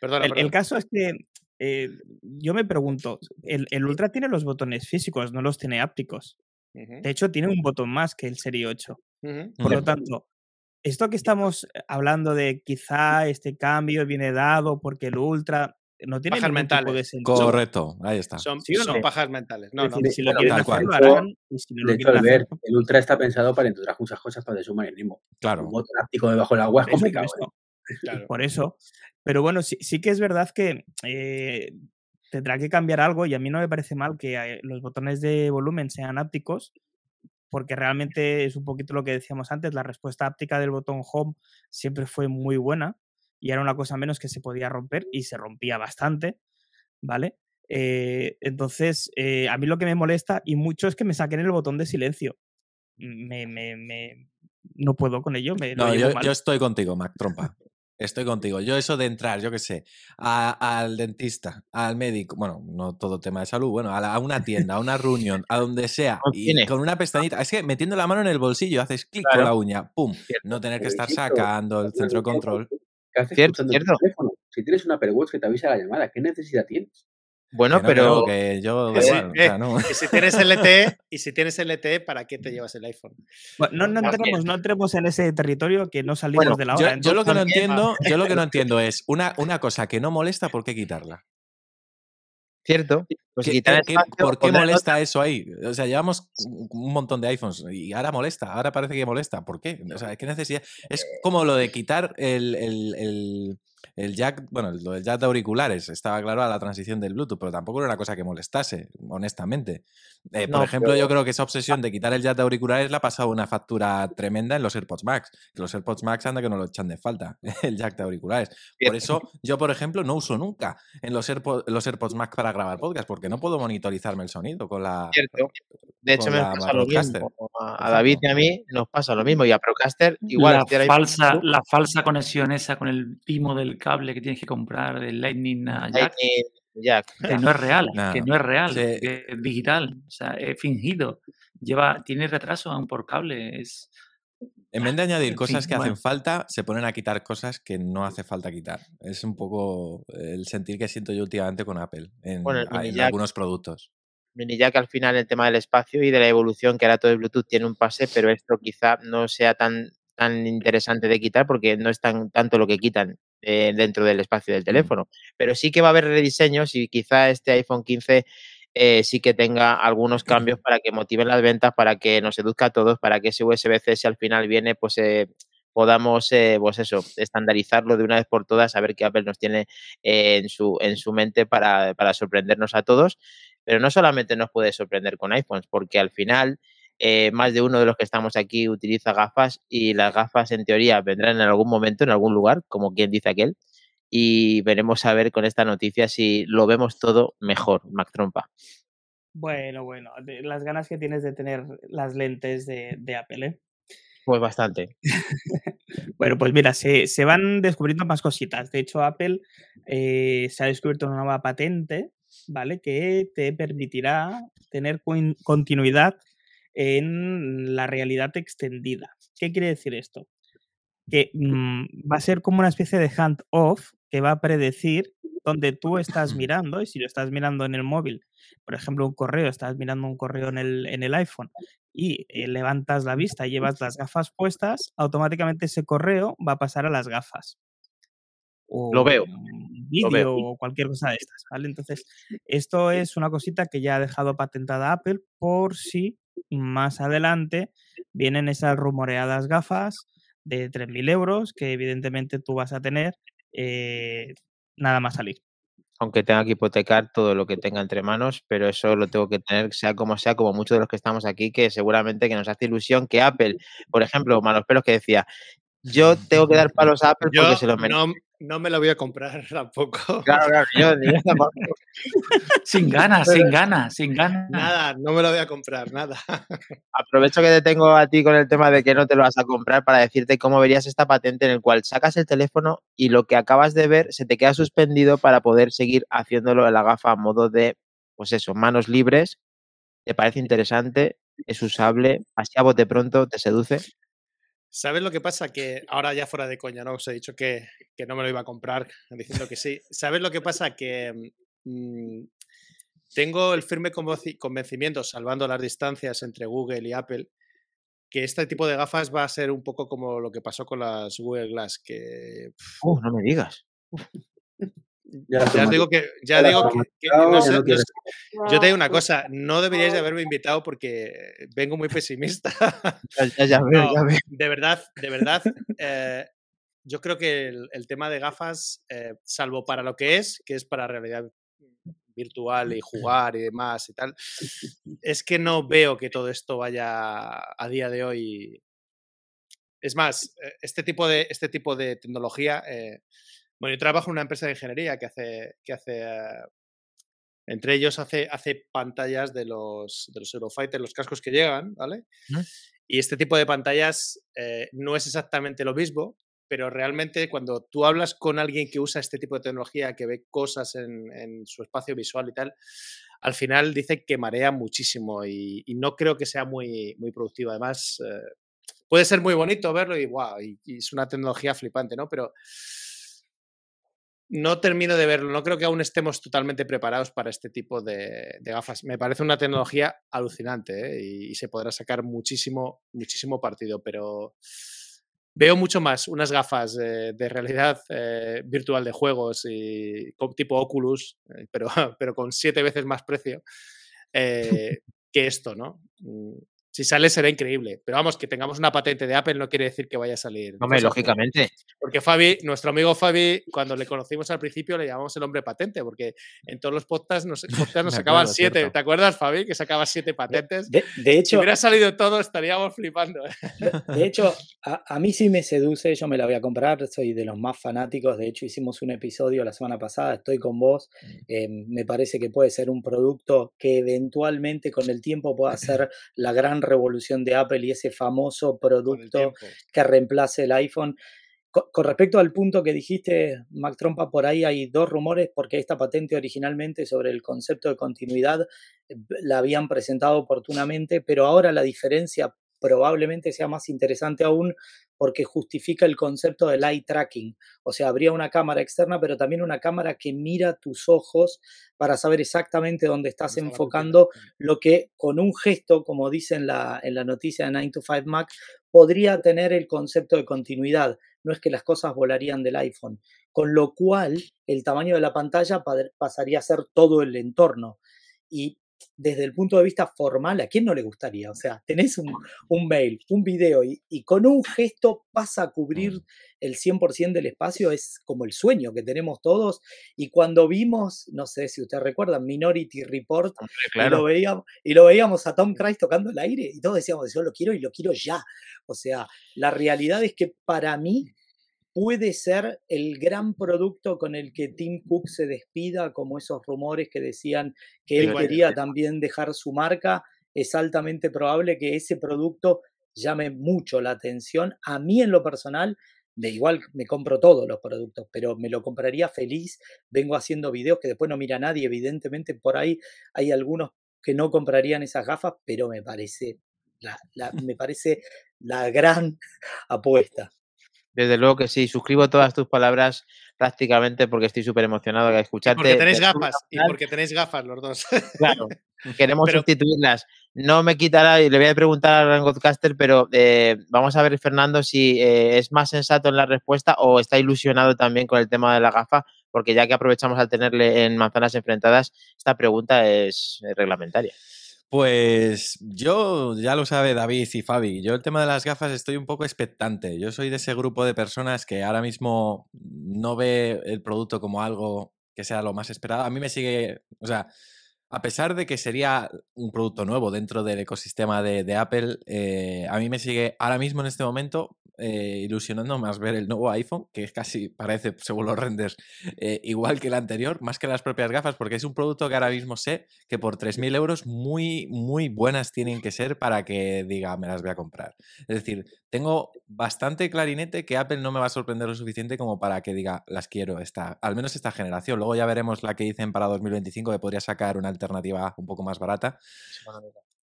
Perdona, el, el, caso es que eh, yo me pregunto, el, el, Ultra tiene los botones físicos, no los tiene ápticos. De hecho, tiene un botón más que el Serie 8. Por lo tanto, esto que estamos hablando de quizá este cambio viene dado porque el Ultra no tiene pajas mentales. de sentido. Correcto, ahí está. Son, son pajas mentales. No, no, si lo quieren hacer, lo harán. Si no de hecho, al ver, el Ultra está pensado para introducir muchas cosas para el submarinismo. Claro. Un botón áptico debajo del agua es complicado. ¿eh? Por eso. Pero bueno, sí, sí que es verdad que eh, tendrá que cambiar algo y a mí no me parece mal que eh, los botones de volumen sean ápticos, porque realmente es un poquito lo que decíamos antes, la respuesta áptica del botón home siempre fue muy buena y era una cosa menos que se podía romper y se rompía bastante, ¿vale? Eh, entonces, a mí lo que me molesta y mucho es que me saquen el botón de silencio. Me, me, me no puedo con ello. Me, no, yo, yo, estoy contigo, Mac Trompa. Estoy contigo. Yo eso de entrar, yo qué sé, al dentista, al médico, bueno, no todo tema de salud, bueno, a, una tienda, a una reunión, a donde sea, y con una pestañita, es que metiendo la mano en el bolsillo, haces clic con la uña, pum, no tener que estar sacando el centro de control. Cierto, cierto. Si tienes una Apple Watch que te avisa la llamada, ¿qué necesidad tienes? Bueno, Que no, pero que que yo Sí, igual, o sea, no. Y si tienes LTE, y si tienes LTE, ¿para qué te llevas el iPhone? Bueno, no, entremos, no entremos en ese territorio que no salimos Bueno, de la Yo, hora. yo lo que no entiendo, yo lo que no entiendo es una, una cosa que no molesta, ¿por qué quitarla? Cierto, pues ¿Qué- quitar qué- espacio, ¿Por qué molesta eso ahí? O sea, llevamos un un montón de iPhones y ahora molesta, ahora parece que molesta. ¿Por qué? O sea, ¿qué necesidad? Es como lo de quitar el, el- el- el jack, bueno, lo del jack de auriculares. Estaba claro a la transición del Bluetooth, pero tampoco era una cosa que molestase, honestamente. Eh, por No, ejemplo, pero- yo creo que esa obsesión de quitar el jack de auriculares le ha pasado una factura tremenda en los AirPods Max. Que los AirPods Max anda que no lo echan de falta, el jack de auriculares. Por eso yo, por ejemplo, no uso nunca en los, AirPods, los AirPods Max para grabar podcast, porque no puedo monitorizarme el sonido con la... Cierto. De hecho, me la pasa lo mismo. A David y a mí nos pasa lo mismo. Y a Procaster, igual. la, falsa, la falsa conexión esa con el timo del cable que tienes que comprar del Lightning a Jack, Lightning Jack. que no es real, Nah. que no es real, Sí. que es digital, o sea, es fingido. Lleva, tiene retraso aún por cable. Es, En vez de añadir En cosas fin, que bueno. hacen falta, se ponen a quitar cosas que no hace falta quitar. Es un poco el sentir que siento yo últimamente con Apple en, Bueno, el en jack. algunos productos. Mini Jack al final el tema del espacio y de la evolución que ahora todo el Bluetooth tiene un pase, pero esto quizá no sea tan, tan interesante de quitar porque no es tan, tanto lo que quitan eh, dentro del espacio del teléfono. Pero sí que va a haber rediseños y quizá este iPhone 15 eh, sí que tenga algunos cambios para que motiven las ventas, para que nos seduzca a todos, para que ese USB-C si al final viene, pues eh, podamos, eh, pues eso, estandarizarlo de una vez por todas, saber que Apple nos tiene eh, en, su, en su mente para, para sorprendernos a todos. Pero no solamente nos puede sorprender con iPhones, porque al final eh, más de uno de los que estamos aquí utiliza gafas y las gafas en teoría vendrán en algún momento, en algún lugar, como quien dice aquel. Y veremos a ver con esta noticia si lo vemos todo mejor, Mac Trompa. Bueno, bueno, las ganas que tienes de tener las lentes de, de Apple, ¿eh? Pues bastante. Bueno, pues mira, se, se van descubriendo más cositas. De hecho, Apple eh, se ha descubierto una nueva patente, ¿vale? Que te permitirá tener continuidad en la realidad extendida. ¿Qué quiere decir esto? Que mm, va a ser como una especie de hand-off que va a predecir donde tú estás mirando, y si lo estás mirando en el móvil, por ejemplo, un correo, estás mirando un correo en el, en el iPhone y eh, levantas la vista y llevas las gafas puestas, automáticamente ese correo va a pasar a las gafas. O Lo veo, un lo veo. Vídeo o cualquier cosa de estas, ¿vale? Entonces, esto es una cosita que ya ha dejado patentada Apple por si más adelante vienen esas rumoreadas gafas de 3.000 euros que evidentemente tú vas a tener eh, nada más salir. Aunque tenga que hipotecar todo lo que tenga entre manos, pero eso lo tengo que tener, sea como sea, como muchos de los que estamos aquí, que seguramente que nos hace ilusión que Apple, por ejemplo, Malos Pelos que decía, yo tengo que dar palos a Apple porque se lo merece. no, no me lo voy a comprar tampoco. Claro, claro, yo, yo tampoco. sin ganas, sin ganas, sin ganas. Nada, no me lo voy a comprar, nada. Aprovecho que te tengo a ti con el tema de que no te lo vas a comprar para decirte cómo verías esta patente en el cual sacas el teléfono y lo que acabas de ver se te queda suspendido para poder seguir haciéndolo en la gafa a modo de, pues eso, manos libres. ¿Te parece interesante? ¿Es usable? ¿Así a bote pronto te seduce? ¿Sabes lo que pasa? Que ahora ya fuera de coña, ¿no? Os he dicho que, que no me lo iba a comprar, diciendo que sí. ¿Sabes lo que pasa? Que mm, tengo el firme convenci- convencimiento, salvando las distancias entre Google y Apple, que este tipo de gafas va a ser un poco como lo que pasó con las Google Glass, que Uh, no me digas. Ya, digo que, ya digo que, que traumatizado, no ya sé- no no quieres. sé- yo te digo una cosa, no deberíais de haberme invitado porque vengo muy pesimista. Ya, ya- ya veo, No, ya veo. de verdad, de verdad, eh, yo creo que el, el tema de gafas, eh, salvo para lo que es, que es para realidad virtual y jugar y demás y tal, es que no veo que todo esto vaya a día de hoy. Es más, eh, este tipo de, este tipo de tecnología, eh, bueno, yo trabajo en una empresa de ingeniería que hace, que hace eh, entre ellos hace, hace pantallas de los, de los Eurofighter, los cascos que llegan, ¿vale? Y este tipo de pantallas eh, no es exactamente lo mismo, pero realmente cuando tú hablas con alguien que usa este tipo de tecnología, que ve cosas en, en su espacio visual y tal, al final dice que marea muchísimo y, y no creo que sea muy, muy productivo. Además, eh, puede ser muy bonito verlo y, wow, y, y es una tecnología flipante, ¿no? Pero no termino de verlo. No creo que aún estemos totalmente preparados para este tipo de, gafas. Me parece una tecnología alucinante ¿eh? y, se podrá sacar muchísimo, muchísimo partido, pero veo mucho más unas gafas de realidad eh, virtual de juegos y tipo Oculus, eh, pero, pero con siete veces más precio que esto, ¿no? Si sale será increíble. Pero vamos, que tengamos una patente de Apple no quiere decir que vaya a salir. Hombre, lógicamente. Porque Fabi, nuestro amigo Fabi, cuando le conocimos al principio le llamamos el hombre patente, porque en todos los podcasts nos, nos sacaban siete. ¿Te acuerdas, Fabi? Que sacaba siete patentes. De, hecho. Si hubiera salido todo, estaríamos flipando. ¿eh? De, hecho, a, mí sí me seduce, yo me la voy a comprar, soy de los más fanáticos. De hecho, hicimos un episodio la semana pasada, estoy con vos. Mm. Em, me parece que puede ser un producto que eventualmente con el tiempo pueda ser la gran revolución de Apple y ese famoso producto que reemplace el iPhone. Con, respecto al punto que dijiste, Mac Trompa, por ahí hay dos rumores porque esta patente originalmente sobre el concepto de continuidad eh, la habían presentado oportunamente, pero ahora la diferencia probablemente sea más interesante aún porque justifica el concepto del eye tracking. O sea, habría una cámara externa, pero también una cámara que mira tus ojos para saber exactamente dónde estás enfocando, lo que con un gesto, como dice en la, en la noticia de 9 to 5 Mac, podría tener el concepto de continuidad. No es que las cosas volarían del iPhone. Con lo cual, el tamaño de la pantalla pasaría a ser todo el entorno. Y desde el punto de vista formal, ¿a quién no le gustaría? O sea, tenés un, mail, un video y, con un gesto pasa a cubrir el 100% del espacio, es como el sueño que tenemos todos. Y cuando vimos, no sé si ustedes recuerdan, Minority Report, y, lo veíamos, y lo veíamos a Tom Cruise tocando el aire y todos decíamos, yo lo quiero y lo quiero ya. O sea, la realidad es que para mí puede ser el gran producto con el que Tim Cook se despida, como esos rumores que decían que él quería también dejar su marca. Es altamente probable que ese producto llame mucho la atención. A mí en lo personal, de igual me compro todos los productos, pero me lo compraría feliz. Vengo haciendo videos que después no mira nadie, evidentemente por ahí hay algunos que no comprarían esas gafas, pero me parece me parece la gran apuesta. Desde luego que sí, suscribo todas tus palabras prácticamente porque estoy súper emocionado de escucharte. porque tenéis gafas, y porque tenéis gafas los dos. Claro, queremos sustituirlas. No me quitará, y le voy a preguntar a Godcaster, pero eh, vamos a ver, Fernando, si eh, es más sensato en la respuesta o está ilusionado también con el tema de la gafa, porque ya que aprovechamos al tenerle en manzanas enfrentadas, esta pregunta es reglamentaria. Pues yo, ya lo sabe David y Fabi, yo el tema de las gafas estoy un poco expectante. Yo soy de ese grupo de personas que ahora mismo no ve el producto como algo que sea lo más esperado. A mí me sigue, o sea, a pesar de que sería un producto nuevo dentro del ecosistema de, Apple, eh, a mí me sigue ahora mismo en este momento eh, ilusionando más ver el nuevo iPhone, que casi parece, según los renders, eh, igual que el anterior, más que las propias gafas, porque es un producto que ahora mismo sé que por 3.000 euros muy, muy buenas tienen que ser para que diga, me las voy a comprar. Es decir, tengo bastante clarinete que Apple no me va a sorprender lo suficiente como para que diga, las quiero, esta, al menos esta generación. Luego ya veremos la que dicen para 2025, que podría sacar una alternativa un poco más barata.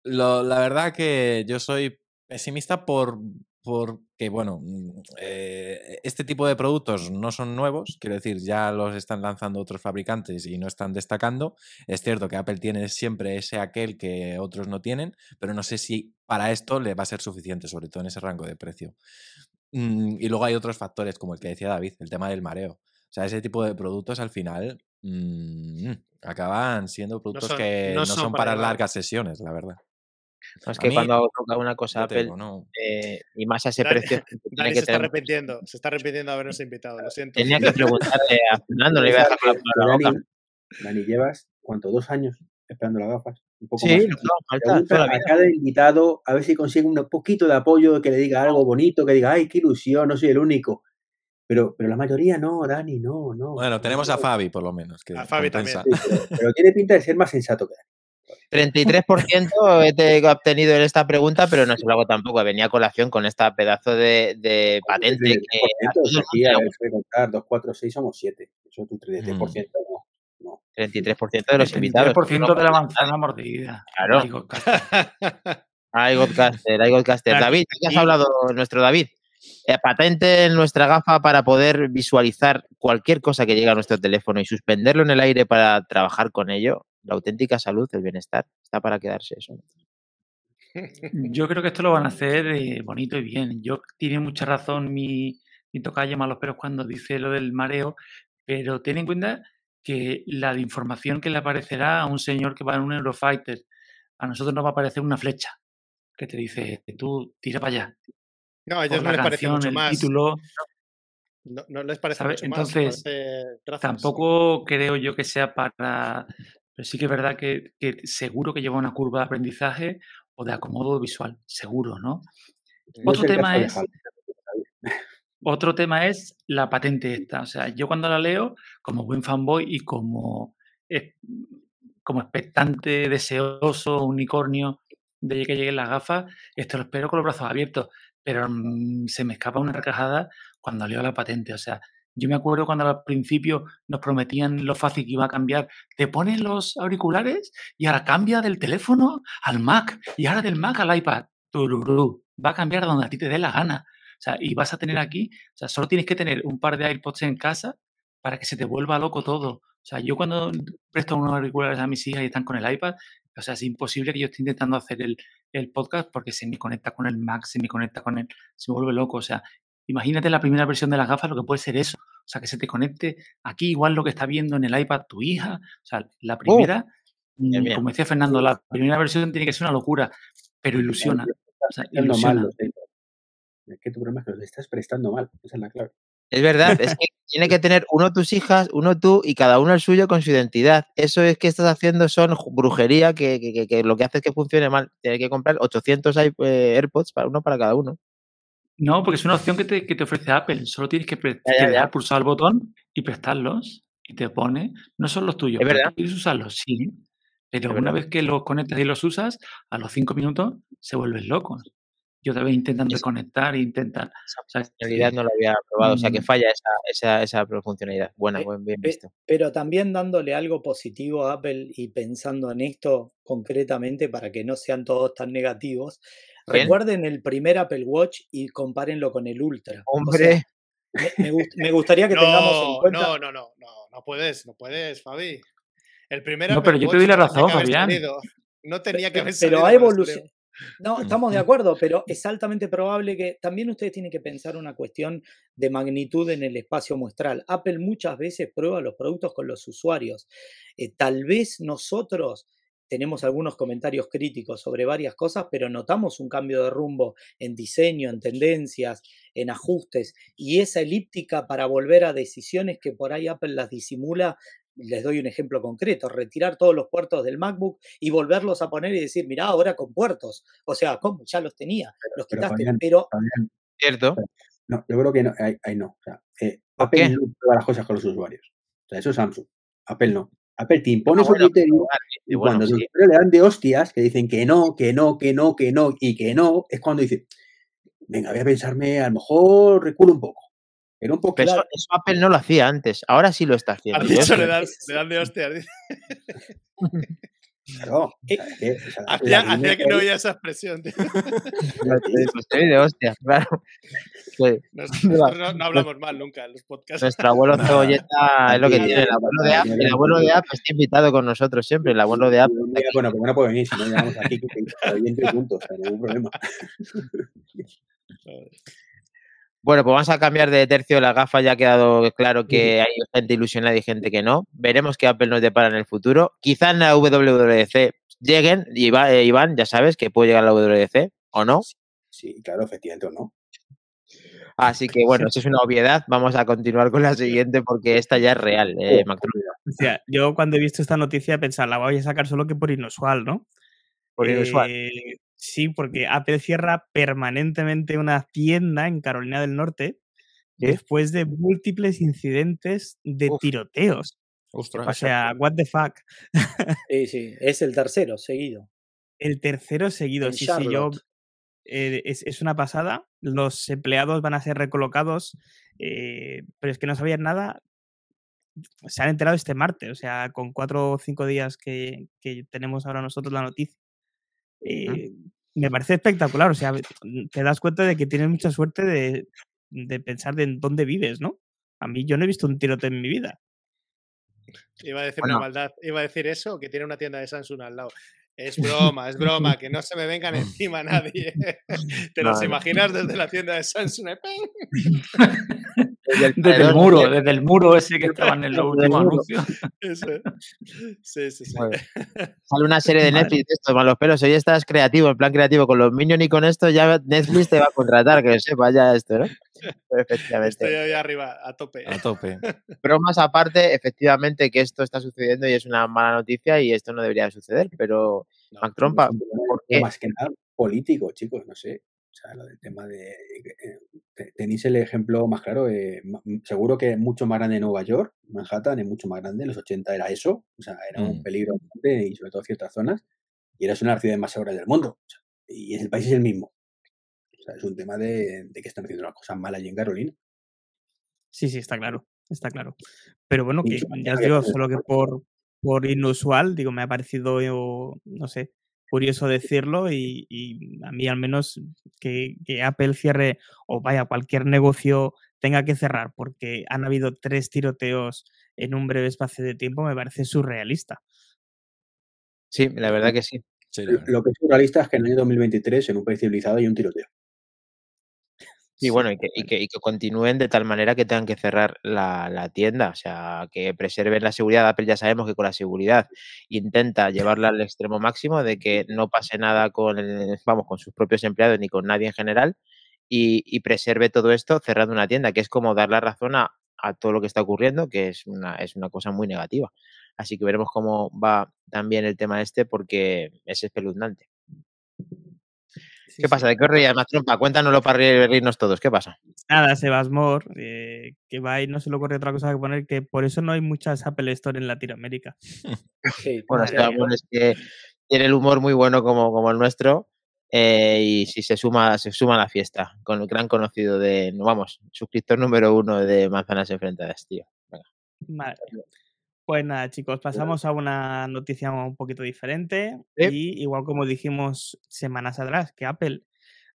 la verdad que yo soy pesimista por porque, bueno, mm, eh, este tipo de productos no son nuevos, quiero decir, ya los están lanzando otros fabricantes y no están destacando. Es cierto que Apple tiene siempre ese aquel que otros no tienen, pero no sé si para esto le va a ser suficiente, sobre todo en ese rango de precio. Mm, y luego hay otros factores, como el que decía David, el tema del mareo. O sea, ese tipo de productos al final mm, acaban siendo productos que no son, para largas sesiones, la verdad es que cuando toca una cosa Apple, eh, y más a ese precio. se está arrepintiendo, se está arrepintiendo de habernos invitado, lo siento. Tenía que preguntarle a Fernando, le iba a dejar la boca. Dani, llevas, ¿cuánto? ¿Dos años esperando las gafas? Un poco sí, más. No, falta. A cada invitado, a ver si consigue un poquito de apoyo, que le diga algo bonito, que diga, ay, qué ilusión, no soy el único. Pero, pero la mayoría no, Dani, no, no. Bueno, tenemos a Fabi, por lo menos. Que a Fabi también. pero, tiene pinta de ser más sensato que Dani. 33% he obtenido en esta pregunta, pero no se lo hago tampoco. Venía a colación con esta pedazo de, de patente. que aquí, a ver, contar, 2, 4, 6 somos 7. Eso es un 33%. Mm. No, 33% de los invitados. 33% de la manzana mordida. Claro. Hay Godcaster, hay Godcaster. David, ¿qué has hablado nuestro David? Eh, patente en nuestra gafa para poder visualizar cualquier cosa que llegue a nuestro teléfono y suspenderlo en el aire para trabajar con ello. La auténtica salud, el bienestar, está para quedarse eso. Yo creo que esto lo van a hacer eh, bonito y bien. Yo tiene mucha razón mi, mi tocayo los Peros cuando dice lo del mareo, pero ten en cuenta que la información que le aparecerá a un señor que va en un Eurofighter, a nosotros nos va a aparecer una flecha que te dice, tú tira para allá. No, a ellos no les parece mucho el más. título. No, no les parece ¿sabes? mucho más. Entonces, parece trazos. tampoco creo yo que sea para... Pero sí que es verdad que, que seguro que lleva una curva de aprendizaje o de acomodo visual, seguro, ¿no? No Otro tema es, otro tema es la patente esta. O sea, yo cuando la leo, como buen fanboy y como, eh, como expectante, deseoso, unicornio de que lleguen las gafas, esto lo espero con los brazos abiertos. Pero mm, se me escapa una carcajada cuando leo la patente. O sea, yo me acuerdo cuando al principio nos prometían lo fácil que iba a cambiar. Te pones los auriculares y ahora cambia del teléfono al Mac y ahora del Mac al iPad. Tururú. Va a cambiar donde a ti te dé la gana. O sea, y vas a tener aquí, o sea, solo tienes que tener un par de AirPods en casa para que se te vuelva loco todo. O sea, yo cuando presto unos auriculares a mis hijas y están con el iPad, o sea, es imposible que yo esté intentando hacer el, el podcast porque se me conecta con el Mac, se me conecta con el, se me vuelve loco. O sea, imagínate la primera versión de las gafas, lo que puede ser eso. O sea, que se te conecte aquí igual lo que está viendo en el iPad tu hija. O sea, la primera, bien, mm, como decía Fernando, la primera versión tiene que ser una locura, pero ilusiona. O sea, mal ilusiona. Es que tu problema es que los estás prestando mal. Esa es la clave. Es verdad, es que tiene que tener uno tus hijas, uno tú y cada uno el suyo con su identidad. Eso es que estás haciendo son brujería que, que- que- que lo que hace es que funcione mal. Tienes que comprar 800 i- eh, AirPods para uno para cada uno. No, porque es una opción que te, que te ofrece Apple. Solo tienes que, Ya, pulsar el botón y prestarlos. Y te pone, no son los tuyos, Es verdad. usarlos, sí. Pero Es una verdad. vez que los conectas y los usas, a los cinco minutos se vuelven locos. Yo también intentan Es- desconectar e intentan. Esa O sea, funcionalidad que, no lo había probado, o sea que mm, falla esa, esa, esa funcionalidad. Buena, Pe- buen, bien visto. pero también dándole algo positivo a Apple y pensando en esto concretamente para que no sean todos tan negativos. Bien. Recuerden el primer Apple Watch y compárenlo con el Ultra. O sea, Hombre, me, me gust- me gustaría que tengamos en No, cuenta. no, no, no, no, no puedes, no puedes, Fabi. El primer No, Apple pero yo te Watch doy la no razón, Fabián. salido. No tenía que haber Pero ha salió. No, estamos de acuerdo, pero es altamente probable que también ustedes tienen que pensar una cuestión de magnitud en el espacio muestral. Apple muchas veces prueba los productos con los usuarios. Eh, tal vez nosotros tenemos algunos comentarios críticos sobre varias cosas, pero notamos un cambio de rumbo en diseño, en tendencias, en ajustes, y esa elíptica para volver a decisiones que por ahí Apple las disimula. Les doy un ejemplo concreto, retirar todos los puertos del MacBook y volverlos a poner y decir, mirá, ahora con puertos. O sea, ¿cómo? Ya los tenía, los Pero quitaste, Fabián, pero Fabián, cierto. no, yo creo que no, ahí, ahí no. O sea, eh, ¿Por Apple qué? no prueba las cosas con los usuarios. O sea, eso es Samsung. Apple no. Apple te impone Ah, su criterio y cuando los sí. usuarios le dan de hostias, que dicen que no, que no, que no, que no y que no, es cuando dice, venga, voy a pensarme, a lo mejor reculo un poco. Pero un poco. Pero eso, eso Apple no lo hacía antes, ahora sí lo está Has haciendo. Yo dicho, eso- le dan, le dan de hostias. dice. Claro, Eh, que, o sea, Hacía, que no oía esa expresión. tío. Pues de hostia, claro. Sí. Nos- Nosotros no, no hablamos mal nunca en los podcasts. Nuestro abuelo Nada. Cebolleta es lo que tiene. El abuelo de App, el abuelo de App está invitado con nosotros siempre. El abuelo de App. Bueno, porque no puede venir, si no llegamos aquí, que que oyente y punto, o sea, ningún problema. Bueno, pues vamos a cambiar de tercio. La gafa ya ha quedado claro que hay gente ilusionada y gente que no. Veremos qué Apple nos depara en el futuro. Quizá en la WWDC lleguen. Iván, eh, Iván, ya sabes que puede llegar a la WWDC o no. Sí, claro, efectivamente o no. Así que bueno, eso es una obviedad. Vamos a continuar con la siguiente porque esta ya es real. Eh, Oh, Macron. O sea, yo cuando he visto esta noticia he pensado, la voy a sacar solo que por inusual, ¿no? Por inusual. Sí, porque Apple cierra permanentemente una tienda en Carolina del Norte después de múltiples incidentes de Uf. tiroteos. Ostras. O sea, what the fuck. sí, sí, es el tercero seguido. El tercero seguido. En Sí, sí, yo. Eh, es, es una pasada. Los empleados van a ser recolocados, eh, pero es que no sabían nada. Se han enterado este martes, o sea, con cuatro o cinco días que, que tenemos ahora nosotros la noticia. Eh, me parece espectacular. O sea, te das cuenta de que tienes mucha suerte de, de pensar de en dónde vives, ¿no? A mí yo no he visto un tiroteo en mi vida. Iba a decir una maldad, iba a decir eso, que tiene una tienda de Samsung al lado. Es broma, es broma, que no se me vengan encima nadie. ¿Te los imaginas desde la tienda de Samsung? Desde, el muro, desde el muro ese que estaba en el último anuncio. Sí, sí, sí. Sale una serie de Netflix de estos malos pelos. Hoy estás creativo, en plan creativo con los Minions y con esto ya Netflix te va a contratar, que sepa ya esto, ¿no? efectivamente. Estoy ahí arriba, a tope. A tope. Pero más aparte, efectivamente, que esto está sucediendo y es una mala noticia y esto no debería suceder, pero Mac Trompa, Más que nada político, chicos, no sé. O sea, lo del tema de. Eh, tenéis el ejemplo más claro. Eh, seguro que es mucho más grande Nueva York, Manhattan es mucho más grande. En los 80 era eso. O sea, era un mm. peligro y sobre todo ciertas zonas. Y era una de las ciudades más seguras del mundo. y el país es el mismo. O sea, es un tema de, que están haciendo las cosas malas allí en Carolina. Sí, sí, está claro. Está claro. Pero bueno, que ya os digo, solo que por, por inusual, digo, me ha parecido, no sé, curioso decirlo y, a mí al menos que, Apple cierre o vaya cualquier negocio tenga que cerrar porque han habido tres tiroteos en un breve espacio de tiempo me parece surrealista. Sí, la verdad que sí. Lo que es surrealista es que en el año 2023 en un país civilizado hay un tiroteo. Y bueno, y que, y, que, continúen de tal manera que tengan que cerrar la, tienda, o sea, que preserven la seguridad. Apple ya sabemos que con la seguridad intenta llevarla al extremo máximo de que no pase nada con, vamos, con sus propios empleados ni con nadie en general y, preserve todo esto cerrando una tienda, que es como dar la razón a, a, todo lo que está ocurriendo, que es una, es una cosa muy negativa. Así que veremos cómo va también el tema este porque es espeluznante. ¿Qué pasa? ¿De qué os más trompa? Cuéntanoslo para reírnos todos. ¿Qué pasa? Nada, Sebasmor, eh, que va y no se le ocurre otra cosa que poner que por eso no hay muchas Apple Store en Latinoamérica. bueno, es que tiene el humor muy bueno como, como el nuestro. Eh, y si se suma, se suma a la fiesta, con el gran conocido de, vamos, suscriptor número uno de Manzanas Enfrentadas, tío. Venga. Vale. Pues nada, chicos, pasamos a una noticia un poquito diferente. Y igual como dijimos semanas atrás, que Apple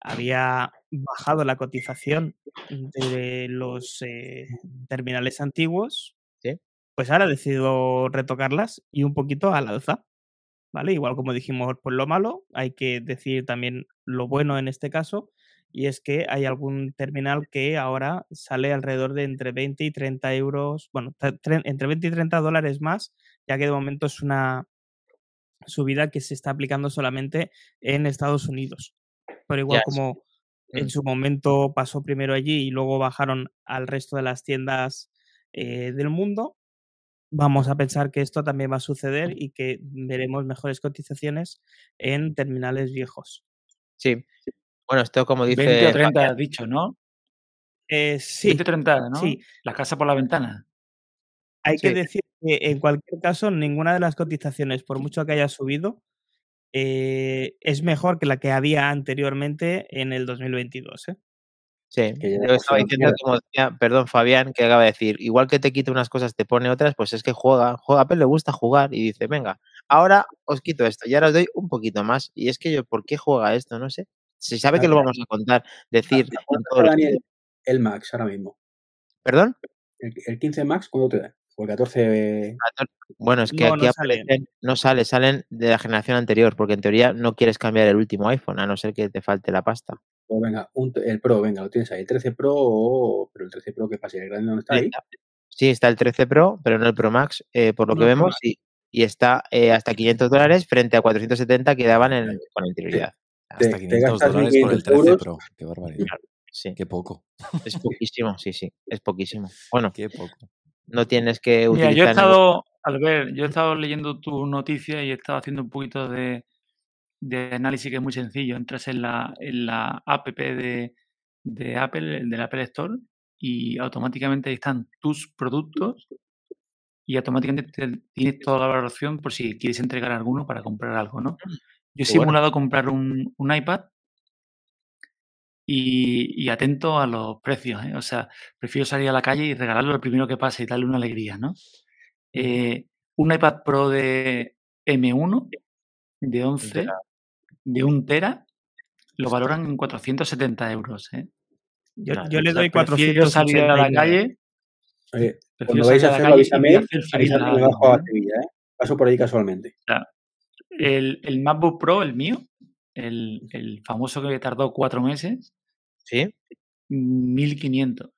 había bajado la cotización de los eh, terminales antiguos, pues ahora ha decidido retocarlas y un poquito al alza. ¿Vale? Igual como dijimos, por lo malo, hay que decir también lo bueno en este caso, y es que hay algún terminal que ahora sale alrededor de entre 20 y 30 euros, bueno, entre 20 y 30 dólares más, ya que de momento es una subida que se está aplicando solamente en Estados Unidos. Pero igual como en su momento pasó primero allí y luego bajaron al resto de las tiendas eh, del mundo, vamos a pensar que esto también va a suceder y que veremos mejores cotizaciones en terminales viejos. Sí, bueno, esto como dice. 20 o 30 has dicho, ¿no? Eh, sí. 20 o 30, ¿no? Sí. La casa por la ventana. Hay que decir que en cualquier caso, ninguna de las cotizaciones, por mucho que haya subido, eh, es mejor que la que había anteriormente en el 2022. ¿eh? Sí, yo estaba diciendo, como decía, perdón, Fabián, que acaba de decir, igual que te quita unas cosas, te pone otras, pues es que juega, juega, pero le gusta jugar y dice, venga, ahora os quito esto y ahora os doy un poquito más. Y es que yo, ¿por qué juega esto? No sé. Se sabe que lo vamos a contar, decir. Daniel, el Max ahora mismo? ¿Perdón? El, 15 Max, ¿cuándo te da? O el 14. Bueno, es que aquí no, sale. no sale, salen de la generación anterior, porque en teoría no quieres cambiar el último iPhone, a no ser que te falte la pasta. O venga, el Pro, venga, lo tienes ahí. El 13 Pro, pero el 13 Pro, ¿qué pasa? ¿El grande no está ahí? Sí, está el 13 Pro, pero no el Pro Max, eh, por lo que vemos, y, y está eh, hasta 500 dólares frente a 470 que daban en, con anterioridad. Hasta 500 dólares por el 13 Pro. Qué barbaridad. Sí. Qué poco. Es poquísimo, sí, sí. Es poquísimo. Bueno, Qué poco. no tienes que utilizar. Mira, yo he estado, al ver, yo he estado leyendo tu noticia y he estado haciendo un poquito de, de análisis que es muy sencillo. Entras en la, en la app de, de Apple, del Apple Store, y automáticamente ahí están tus productos y automáticamente tienes toda la valoración por si quieres entregar alguno para comprar algo, ¿no? Yo he simulado comprar un, iPad y, atento a los precios. ¿eh? O sea, prefiero salir a la calle y regalarlo al primero que pase y darle una alegría, ¿no? Eh, un iPad Pro de M1 de 11, de 1 tera, lo valoran en 470 euros. ¿eh? Yo, yo le doy prefiero salir a la 489. calle. Oye, cuando vais a hacerlo, avísame, avísame a que bajo a alguien. Sevilla, ¿eh? Paso por ahí casualmente. El, el MacBook Pro, el mío, el, el famoso que tardó cuatro meses, Sí. 1500. O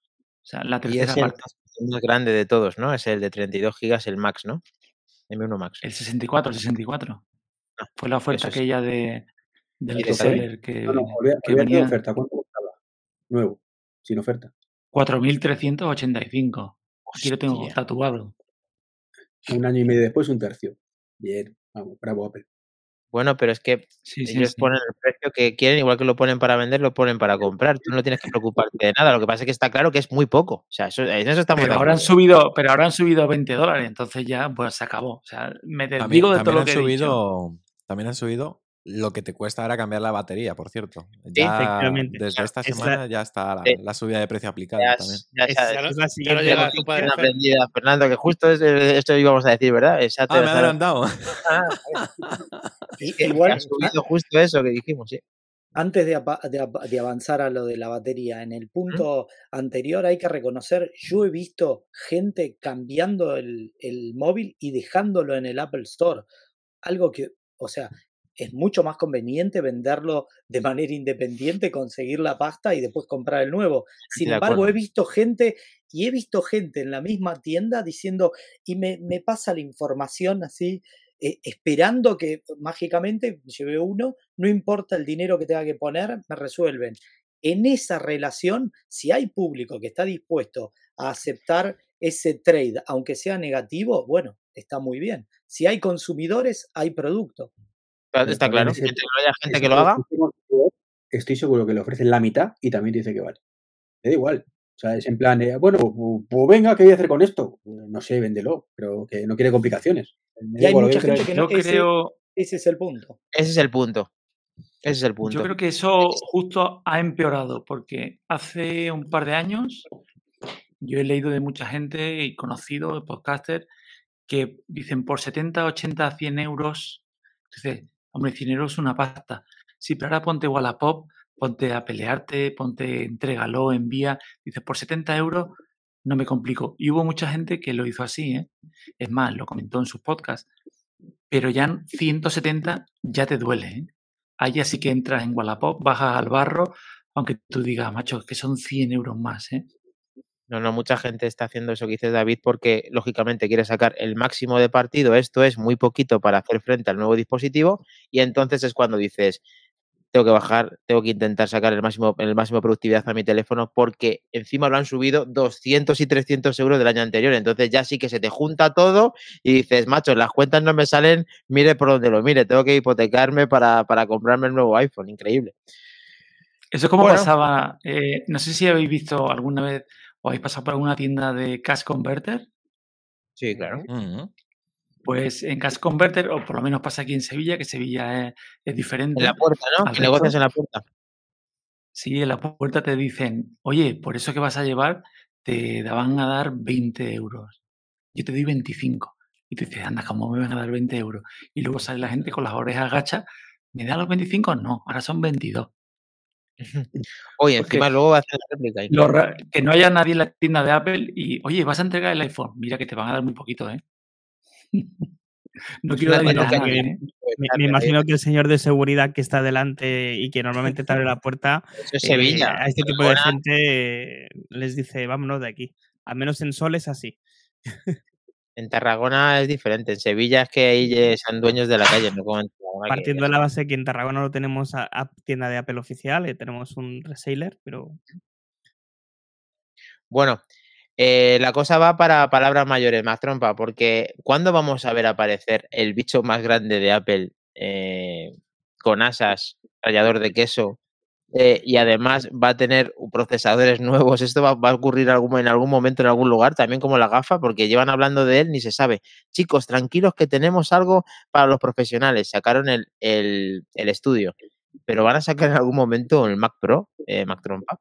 sea, la Y tercera es el parte. más, más grande de todos, ¿no? Es el de 32 gigas, el Max, ¿no? M1 Max. El 64, el 64. Ah, Fue la oferta aquella de, del ¿Y de reseller que, No, no, olvídate que venía oferta. ¿Cuánto costaba? Nuevo, sin oferta. 4.385. Aquí lo tengo tatuado. Un año y medio después, un tercio. Bien, vamos, bravo Apple. Bueno, pero es que Sí, ellos sí. ponen el precio que quieren, igual que lo ponen para vender, lo ponen para comprar. Tú no tienes que preocuparte de nada. Lo que pasa es que está claro que es muy poco. O sea, eso, en eso estamos Pero de ahora han subido, pero ahora han subido 20 dólares, entonces ya pues se acabó. O sea, me También, desdigo de todo lo han que he dicho. también han subido lo que te cuesta ahora cambiar la batería, por cierto. Sí, Ya efectivamente. desde Claro, esta semana ya está la, Sí. la subida de precio aplicada Ya, también. ya- Es, ya- Ya la ya siguiente llega tu padre aprendida, Fernando, que justo es, eh, esto íbamos a decir, ¿verdad? Exacto. Ah, me esa- adelantado. Ah, igual, ha subido justo eso que dijimos, sí. Antes de, de de avanzar a lo de la batería, en el punto anterior hay que reconocer, yo he visto gente cambiando el, el móvil y dejándolo en el Apple Store. Algo que, o sea, es mucho más conveniente venderlo de manera independiente, conseguir la pasta y después comprar el nuevo. Sin de embargo, he visto gente y he visto gente en la misma tienda diciendo, y me, me pasa la información así, eh, esperando que mágicamente lleve uno, no importa el dinero que tenga que poner, me resuelven. En esa relación, si hay público que está dispuesto a aceptar ese trade, aunque sea negativo, bueno, está muy bien. Si hay consumidores, hay producto. Está claro. ese- Mientras no haya gente que lo haga, Estoy seguro que le ofrecen la mitad y también dice que vale. Le da igual. O sea, es en plan, eh, bueno, pues, pues venga, ¿qué voy a hacer con esto? No sé, véndelo, pero que no quiere complicaciones. Y hay mucha gente que no, ese, creo, ese es el punto. ese es el punto. Ese es el punto. yo creo que eso justo ha empeorado, porque hace un par de años yo he leído de mucha gente y conocido, podcasters, que dicen por 70, 80, 100 euros. Dices, hombre, 100 euros es una pasta. Sí, pero ahora ponte Wallapop, ponte a pelearte, ponte entrégalo, envía. Dices, por 70 euros no me complico. Y hubo mucha gente que lo hizo así, ¿eh? Es más, lo comentó en sus podcasts. Pero ya en 170 ya te duele, ¿eh? Ahí así que entras en Wallapop, bajas al barro, aunque tú digas, macho, que son 100 euros más, ¿eh? No, no, mucha gente está haciendo eso que dice David porque lógicamente quiere sacar el máximo de partido. Esto es muy poquito para hacer frente al nuevo dispositivo y entonces es cuando dices, tengo que bajar, tengo que intentar sacar el máximo, el máximo productividad a mi teléfono porque encima lo han subido 200 y 300 euros del año anterior. Entonces ya sí que se te junta todo y dices, macho, las cuentas no me salen, mire por donde lo mire, tengo que hipotecarme para, para comprarme el nuevo iPhone. Increíble. Eso es como Bueno. pasaba, eh, no sé si habéis visto alguna vez o habéis pasado por alguna tienda de Cash Converter. Sí, claro. Ujú. Pues en Cash Converter, o por lo menos pasa aquí en Sevilla, que Sevilla es, es diferente. En la puerta, ¿no? Que negocias en la puerta. Sí, en la puerta te dicen, oye, por eso que vas a llevar, te van a dar 20 euros. Yo te doy 25. Y tú dices, anda, ¿cómo me van a dar 20 euros? Y luego sale la gente con las orejas agachas, ¿me da los 25? No, ahora son 22. Oye, Porque encima luego va a hacer la réplica. Lo increíble. ra- que no haya nadie en la tienda de Apple y, oye, vas a entregar el iPhone. Mira que te van a dar muy poquito, ¿eh? No quiero dar Bueno, dinero a que- ¿eh? Me, me imagino que el señor de seguridad que está delante y que normalmente te abre la puerta, es eh, Sevilla. a este tipo de Tarragona- gente les dice, vámonos de aquí. Al menos en Sol es así. En Tarragona es diferente. En Sevilla es que ahí son dueños de la calle, no como en Partiendo de la base que en Tarragona no tenemos a, a tienda de Apple oficial, eh, tenemos un reseller, pero Bueno, eh, la cosa va para palabras mayores, más trompa, porque ¿cuándo vamos a ver aparecer el bicho más grande de Apple eh, con asas, rallador de queso? Eh, y además va a tener procesadores nuevos. ¿Esto va, va a ocurrir algún, en algún momento en algún lugar, también como la gafa? Porque llevan hablando de él, ni se sabe. Chicos, tranquilos que tenemos algo para los profesionales. Sacaron el, el, el estudio, pero van a sacar en algún momento el Mac Pro, eh, Mac Trompa.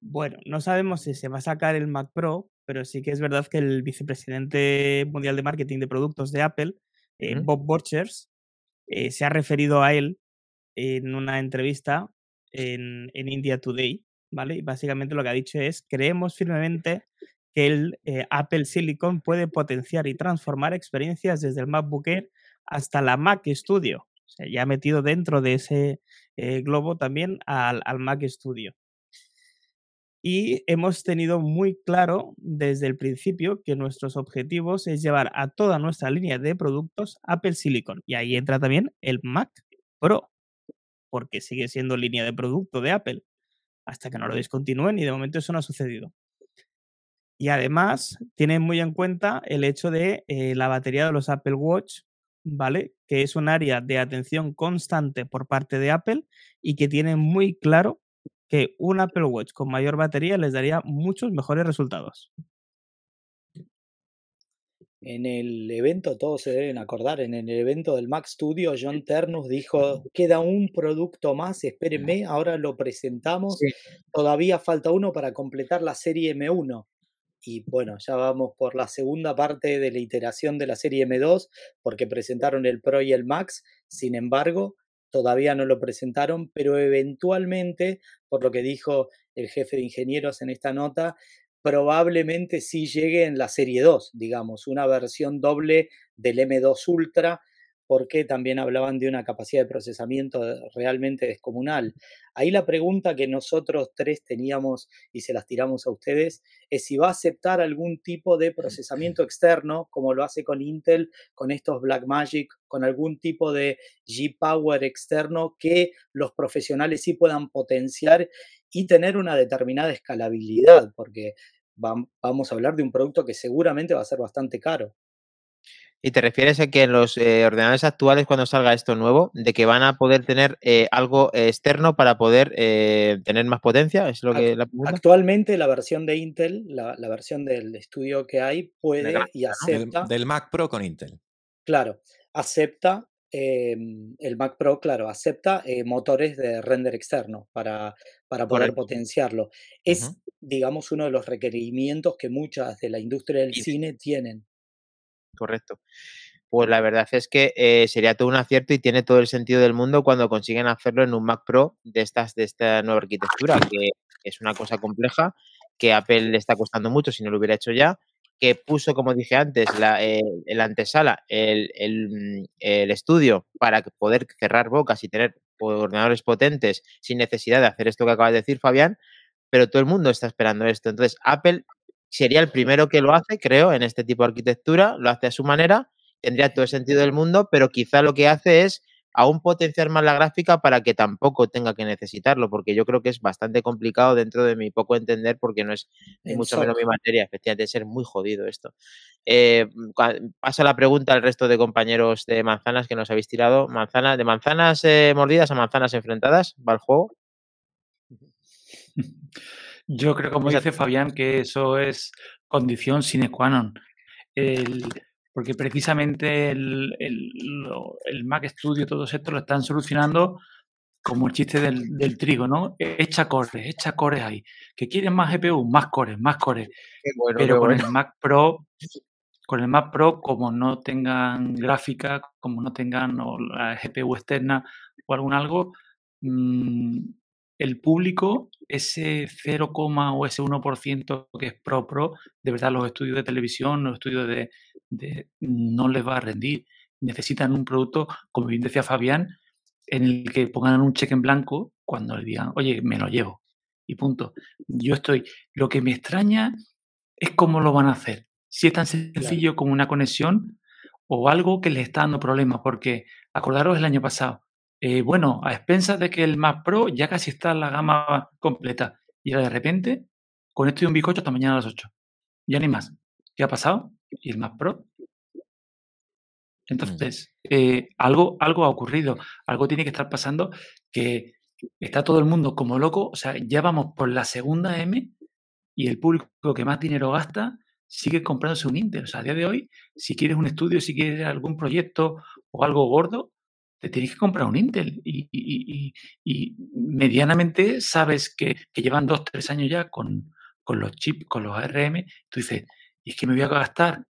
Bueno, no sabemos si se va a sacar el Mac Pro, pero sí que es verdad que el vicepresidente mundial de marketing de productos de Apple, eh. Bob Borchers, eh, se ha referido a él en una entrevista en, en India Today, ¿vale? Y básicamente lo que ha dicho es, creemos firmemente que el eh, Apple Silicon puede potenciar y transformar experiencias desde el MacBook Air hasta la Mac Studio. O sea, ya ha metido dentro de ese eh, globo también al, al Mac Studio. Y hemos tenido muy claro desde el principio que nuestros objetivos es llevar a toda nuestra línea de productos Apple Silicon. Y ahí entra también el Mac Pro, porque sigue siendo línea de producto de Apple hasta que no lo descontinúen y de momento eso no ha sucedido. Y además tienen muy en cuenta el hecho de eh, la batería de los Apple Watch, ¿vale? Que es un área de atención constante por parte de Apple y que tienen muy claro que un Apple Watch con mayor batería les daría muchos mejores resultados. En el evento, todos se deben acordar, en el evento del Mac Studio, John Ternus dijo, queda un producto más, espérenme, ahora lo presentamos, todavía falta uno para completar la serie M1. Y bueno, ya vamos por la segunda parte de la iteración de la serie M2, porque presentaron el Pro y el Max, sin embargo, todavía no lo presentaron, pero eventualmente, por lo que dijo el jefe de ingenieros en esta nota, probablemente sí llegue en la serie 2, digamos, una versión doble del M2 Ultra, porque también hablaban de una capacidad de procesamiento realmente descomunal. Ahí la pregunta que nosotros tres teníamos y se las tiramos a ustedes es si va a aceptar algún tipo de procesamiento externo, como lo hace con Intel, con estos Blackmagic, con algún tipo de G-Power externo que los profesionales sí puedan potenciar y tener una determinada escalabilidad, porque vamos a hablar de un producto que seguramente va a ser bastante caro. ¿Y te refieres a que en los eh, ordenadores actuales, cuando salga esto nuevo, de que van a poder tener eh, algo externo para poder eh, tener más potencia? ¿Es lo que la Actualmente la versión de Intel, la, versión del estudio que hay, puede y acepta. Del, Mac Pro con Intel. Claro, acepta. Em, el Mac Pro, claro, acepta motores de render externo para, para poder potenciarlo. Es, digamos, uno de los requerimientos que muchas de la industria del cine tienen correcto. Pues la verdad es que eh, sería todo un acierto y tiene todo el sentido del mundo cuando consiguen hacerlo en un Mac Pro de, estas, de esta nueva arquitectura, que es una cosa compleja, que Apple le está costando mucho si no lo hubiera hecho ya, que puso, como dije antes, la, eh, la antesala, el, el, el, estudio para poder cerrar bocas y tener ordenadores potentes sin necesidad de hacer esto que acaba de decir Fabián, pero todo el mundo está esperando esto. Entonces, Apple sería el primero que lo hace, creo, en este tipo de arquitectura, lo hace a su manera, tendría todo el sentido del mundo, pero quizá lo que hace es aún potenciar más la gráfica para que tampoco tenga que necesitarlo, porque yo creo que es bastante complicado dentro de mi poco entender, porque no es mucho menos mi materia, efectivamente, ser muy jodido esto. Eh, pasa la pregunta al resto de compañeros de manzanas que nos habéis tirado. Manzana, ¿De manzanas eh, mordidas a manzanas enfrentadas? ¿Va el juego? Yo creo, como dice Fabián, que eso es condición sine qua non. Porque precisamente el, el, Mac Studio, todo esto lo están solucionando como el chiste del, trigo, ¿no? Echa cores, echa cores ahí. ¿Que quieren más GPU? Más cores, más cores. Pero con el Mac Pro, con el Mac Pro, como no tengan gráfica, como no tengan la GPU externa o algún algo, mmm, el público, ese 0, o ese 1% que es pro pro, de verdad los estudios de televisión, los estudios de, no les va a rendir. Necesitan un producto, como bien decía Fabián, en el que pongan un cheque en blanco cuando le digan, oye, me lo llevo. Y punto. Yo estoy. Lo que me extraña es cómo lo van a hacer. Si es tan sencillo como una conexión o algo que les está dando problemas, porque acordaros el año pasado, eh, bueno, a expensas de que el Mac Pro ya casi está en la gama completa. Y ahora de repente, con esto y un bizcocho hasta mañana a las 8. Ya ni más. ¿Qué ha pasado? ¿Y el Mac Pro? Entonces, eh, algo, algo ha ocurrido, algo tiene que estar pasando que está todo el mundo como loco, o sea, ya vamos por la segunda M y el público que más dinero gasta sigue comprándose un Intel. O sea, a día de hoy, si quieres un estudio, si quieres algún proyecto o algo gordo, te tienes que comprar un Intel y, medianamente sabes que, llevan dos, tres años ya con, los chips, con los ARM, tú dices, y es que me voy a gastar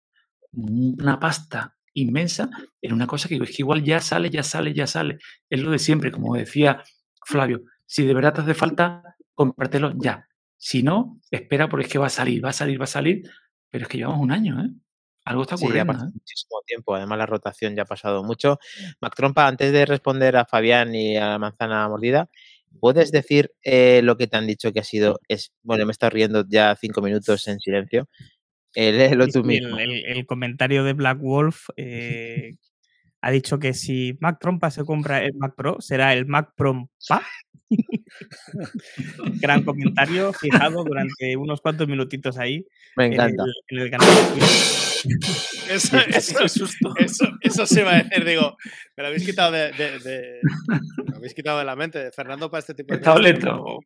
una pasta inmensa en una cosa que, igual ya sale, ya sale, ya sale. Es lo de siempre, como decía Flavio, Si de verdad te hace falta, cómpratelo ya. Si no, espera porque es que va a salir, va a salir, va a salir. Pero es que llevamos un año, ¿eh? Algo está Sí, ya ocurriendo, pasado ¿eh? muchísimo tiempo. Además, la rotación ya ha pasado mucho. Mac Trompa, antes de responder a Fabián y a la manzana mordida, ¿puedes decir eh, lo que te han dicho que ha sido? Es, bueno, me he estado riendo ya cinco minutos en silencio. Léelo tú mismo. el, el- el comentario de Black Wolf eh, ha dicho que si Mac Trompa se compra el Mac Pro, será el Mac Prompa. Gran comentario fijado durante unos cuantos minutitos ahí Me en el, encanta. en el canal. Eso, eso, eso, eso se iba a decir, digo, me lo habéis quitado de, de- de- me lo habéis quitado de la mente. Fernando para este tipo de Está lento.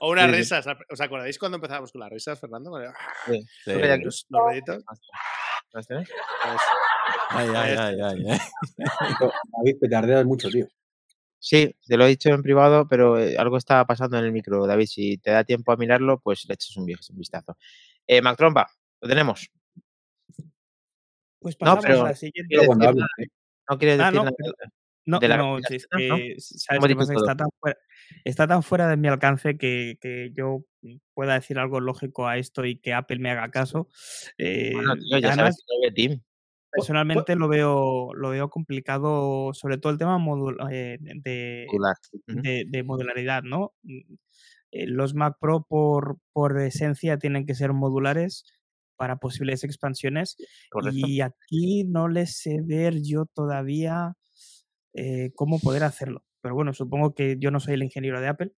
O unas Sí, sí. risas. ¿Os acordáis cuando empezábamos con las risas, Fernando? Sí, Los, los. ¿Las tienes? Pues, Ay, ay, ay, ay, ay. David, petardeas mucho, tío. Sí, te lo he dicho en privado, pero eh, algo está pasando en el micro, David. Si te da tiempo a mirarlo, pues le echas un, vi- un vistazo. Eh, Mac Trompa, lo tenemos. Pues No, pasamos pero- a la siguiente. decir ¿eh? ¿No quieres Ah, decir no, nada? No, de la no, es ¿no? que, ¿sabes qué pasa? Está tan, fuera, está tan fuera de mi alcance que, que yo pueda decir algo lógico a esto y que Apple me haga caso. Eh, Bueno, tío, ya además, sabes que no ve Team. personalmente lo veo, lo veo complicado, sobre todo el tema eh, de, de, de modularidad, ¿no? Mm, eh, Los Mac Pro por, por esencia tienen que ser modulares para posibles expansiones Correcto. y aquí no les sé ver yo todavía eh, cómo poder hacerlo. Pero bueno, supongo que yo no soy el ingeniero de Apple.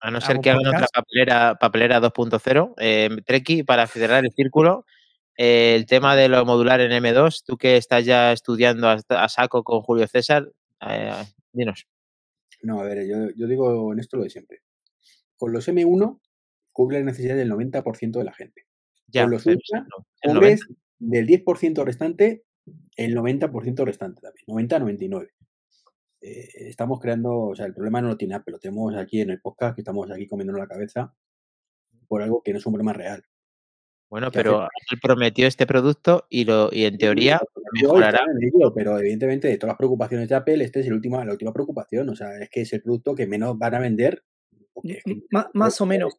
A no ser que hagan otra papelera, papelera 2.0. Eh, Treki, para cerrar el círculo, eh, el tema de lo modular en M2, tú que estás ya estudiando hasta- a saco con Julio César, eh, dinos. No, a ver, yo, yo digo en esto lo de siempre. Con los M1 cubre la necesidad del 90% de la gente. Ya, Con los Ultra cubres 90. del 10% restante el 90% restante también, 90-99. Eh, estamos creando, o sea, el problema no lo tiene Apple, lo tenemos aquí en el podcast, que estamos aquí comiéndonos la cabeza por algo que no es un problema real. Bueno, pero Apple prometió este producto y, lo, y en teoría mejorará. estaba en ello, pero evidentemente de todas las preocupaciones de Apple, esta es el última, la última preocupación. O sea, es que es el producto que menos van a vender. es que- más o menos.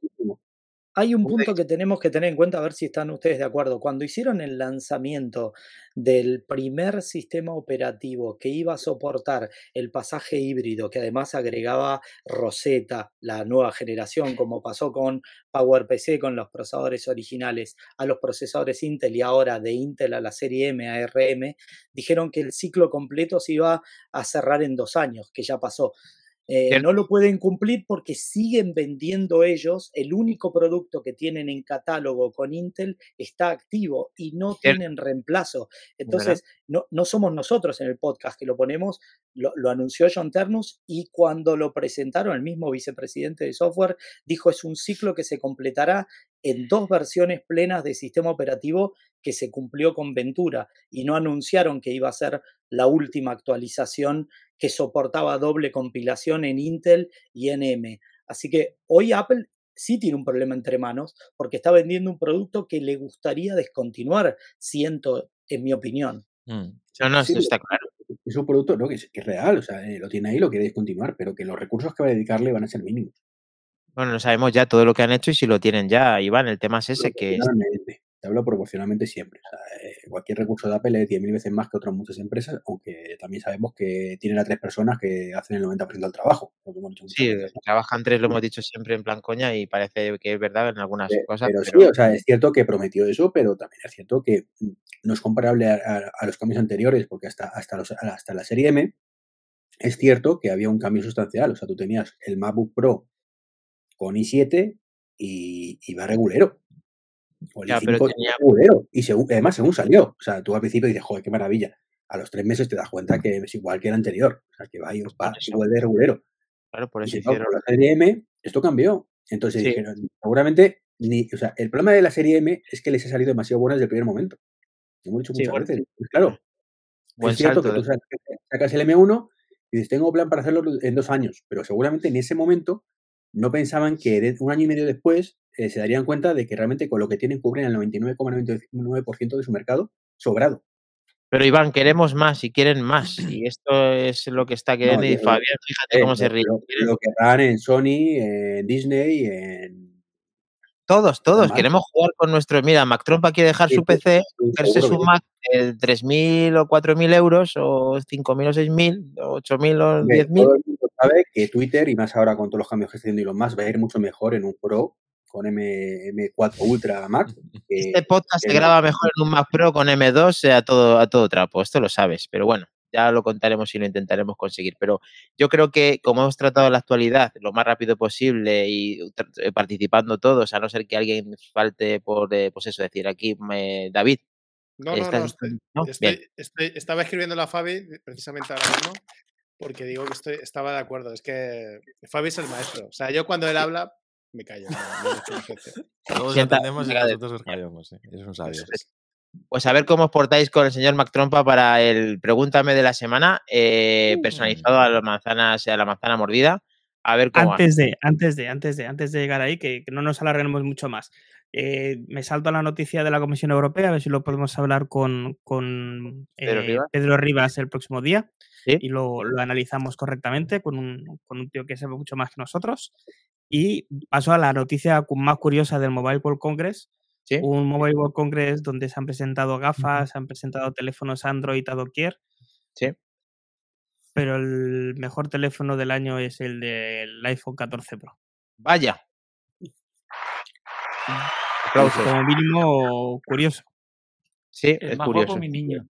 Hay un punto que tenemos que tener en cuenta, a ver si están ustedes de acuerdo. Cuando hicieron el lanzamiento del primer sistema operativo que iba a soportar el pasaje híbrido, que además agregaba Rosetta, la nueva generación, como pasó con PowerPC, con los procesadores originales, a los procesadores Intel y ahora de Intel a la serie M, a RM, dijeron que el ciclo completo se iba a cerrar en dos años, que ya pasó. Eh, no lo pueden cumplir porque siguen vendiendo ellos. El único producto que tienen en catálogo con Intel está activo y no tienen reemplazo. Entonces, no, no somos nosotros en el podcast que lo ponemos, lo, lo anunció John Ternus y cuando lo presentaron, el mismo vicepresidente de software dijo es un ciclo que se completará en dos versiones plenas de sistema operativo que se cumplió con Ventura y no anunciaron que iba a ser la última actualización que soportaba doble compilación en Intel y en M. Así que hoy Apple sí tiene un problema entre manos porque está vendiendo un producto que le gustaría descontinuar, siento, en mi opinión. Mm. No, no, Sí, eso está claro. Es un producto ¿no? que, es, que es real, o sea, eh, lo tiene ahí, lo quiere discontinuar, pero que los recursos que va a dedicarle van a ser mínimos. Bueno, no sabemos ya todo lo que han hecho y si lo tienen ya, Iván. El tema es ese, que es-. Te hablo proporcionalmente siempre. O sea, eh, cualquier recurso de Apple es 10.000 veces más que otras muchas empresas, aunque también sabemos que tienen a tres personas que hacen el 90% del trabajo. hemos dicho sí, veces, ¿no? trabajan tres, lo hemos dicho siempre en plan coña y parece que es verdad en algunas Pe- cosas, pero, pero sí, o sea, es cierto que prometió eso, pero también es cierto que mm, no es comparable a, a- a los cambios anteriores, porque hasta, hasta, los- hasta la serie M es cierto que había un cambio sustancial. O sea, tú tenías el MacBook Pro con i7 y, y va regulero. O el Ya, i5 pero iba tenía- regulero. Y según, además, según salió. O sea, tú al principio dices, joder, qué maravilla. A los tres meses te das cuenta que es igual que el anterior. O sea, que va y Por va igual de regulero. claro, por eso con la serie M, esto cambió. Entonces Sí. dijeron, seguramente, ni, o sea, el problema de la serie M es que les ha salido demasiado buena desde el primer momento. Lo hemos dicho muchas veces. Pues claro, Buen es cierto salto. que tú sacas el M1 y dices, tengo plan para hacerlo en dos años, pero seguramente en ese momento no pensaban que un año y medio después eh, se darían cuenta de que realmente con lo que tienen cubren el 99,99% de su mercado sobrado. Pero Iván, queremos más y quieren más. Y esto es lo que está queriendo. y yo- Fabián, fíjate Eh, cómo se lo- ríe. Lo, lo querrán en Sony, en Disney, en. Todos, todos. Queremos jugar con nuestro. Mira, Mac Trompa quiere dejar Sí, su PC, seguro su. Mac de 3.000 o 4.000 euros, o 5.000 o 6.000, o 8.000 o Hombre, 10.000. Sabe que Twitter, y más ahora con todos los cambios que está haciendo Elon Musk, va a ir mucho mejor en un Pro con M, M4 Ultra Max. que- Este podcast se graba mejor en un Mac Pro con M2 eh, a todo, a todo trapo, esto lo sabes, pero bueno, ya lo contaremos y lo intentaremos conseguir. Pero yo creo que como hemos tratado la actualidad lo más rápido posible y eh, participando todos, a no ser que alguien falte por, eh, pues eso, decir aquí, me- David, No, no, ¿estás no, estoy, ¿no? estoy- estoy- estaba escribiendo a Fabi precisamente ahora mismo porque digo que estoy, estaba de acuerdo. Es que Fabi es el maestro. O sea, yo cuando él habla, me callo. Todos aprendemos y nosotros os callamos. ¿eh? Eres un sabio. Es. Pues a ver cómo os portáis con el señor Mac Trompa para el Pregúntame de la semana, eh, Mm. personalizado a, las manzanas, a la manzana mordida. A ver cómo va. Antes de, antes de, antes de, antes de llegar ahí, que, que no nos alarguemos mucho más. Eh, me salto a la noticia de la Comisión Europea, a ver si lo podemos hablar con, con Pedro eh, Rivas. Pedro Rivas el próximo día Sí. y lo, lo analizamos correctamente con un, con un tío que sabe mucho más que nosotros. Y paso a la noticia más curiosa del Mobile World Congress, Sí. un Mobile World Congress donde se han presentado gafas, se han presentado teléfonos Android a doquier, Sí. pero el mejor teléfono del año es el del iPhone 14 Pro. Vaya. Aplausos. Como mínimo curioso. Sí, Es es más curioso. guapo mi niño.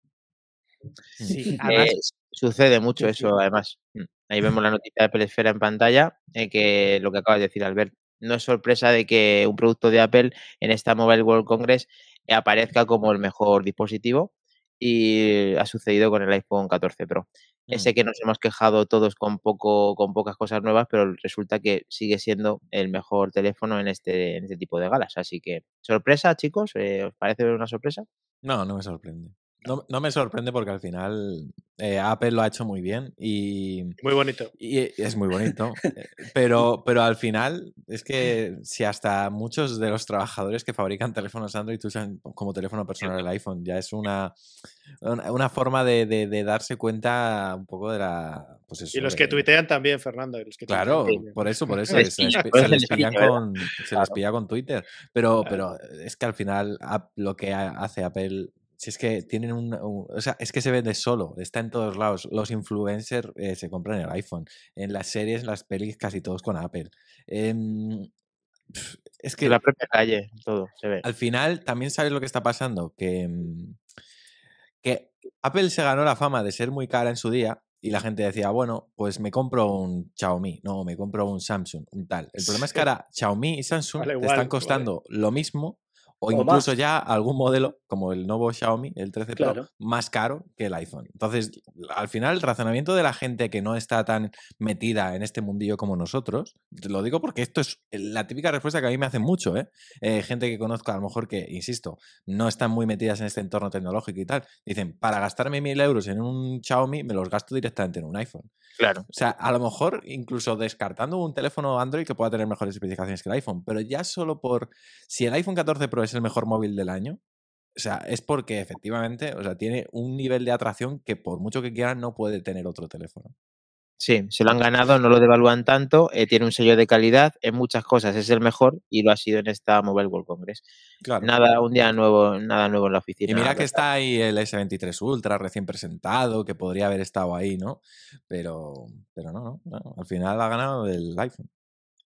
Sí, Eh, además, sucede mucho eso, además. Mm. Ahí vemos la noticia de Pelesfera en pantalla, eh, que lo que acabas de decir, Albert. No es sorpresa de que un producto de Apple en esta Mobile World Congress aparezca como el mejor dispositivo y ha sucedido con el iPhone 14 Pro. Mm. Ese que nos hemos quejado todos con poco, con pocas cosas nuevas, pero resulta que sigue siendo el mejor teléfono en este, en este tipo de galas. Así que, sorpresa, chicos, eh, ¿os parece una sorpresa? No, no me sorprende. No, no me sorprende porque al final eh, Apple lo ha hecho muy bien y, Muy bonito. y es muy bonito. eh, pero, pero al final es que si hasta muchos de los trabajadores que fabrican teléfonos Android usan como teléfono personal el iPhone, ya es una, una, una forma de, de- de darse cuenta un poco de la... Pues eso, Y los de- que tuitean también, Fernando. y los que tuitean Claro, por eso, por eso. Les Se les, pilla, pi- por se les con, se les pilla con Twitter. Pero, Claro. pero es que al final lo que ha- hace Apple, si es que tienen un, un- O sea, es que se vende solo, está en todos lados. Los influencers eh, se compran el iPhone. En las series, las pelis, casi todos con Apple. Em, es Que la propia calle, todo se ve. al final también sabes lo que está pasando, que, mm, que Apple se ganó la fama de ser muy cara en su día y la gente decía, bueno, pues me compro un Xiaomi, no, me compro un Samsung, un tal. El problema es que ahora Xiaomi y Samsung Vale te igual, están vale. costando lo mismo o O incluso más. ya algún modelo como el nuevo Xiaomi, el 13 Pro, Claro. más caro que el iPhone. Entonces, al final, el razonamiento de la gente que no está tan metida en este mundillo como nosotros, te lo digo porque esto es la típica respuesta que a mí me hace mucho, ¿eh? Eh, gente que conozco a lo mejor que, insisto, no están muy metidas en este entorno tecnológico y tal, dicen, para gastarme mil euros en un Xiaomi, me los gasto directamente en un iPhone. Claro. O sea, a lo mejor incluso descartando un teléfono Android que pueda tener mejores especificaciones que el iPhone, pero ya solo por si el iPhone 14 Pro es el mejor móvil del año, o sea, es porque efectivamente, o sea, tiene un nivel de atracción que por mucho que quieran no puede tener otro teléfono. Sí, se lo han ganado, no lo devalúan tanto, eh, tiene un sello de calidad, en muchas cosas es el mejor y lo ha sido en esta Mobile World Congress. Claro. Nada, un día nuevo, nada nuevo en la oficina. Y mira que está ahí el S23 Ultra recién presentado, que podría haber estado ahí, ¿no? Pero, pero no, no, no, Al final ha ganado el iPhone.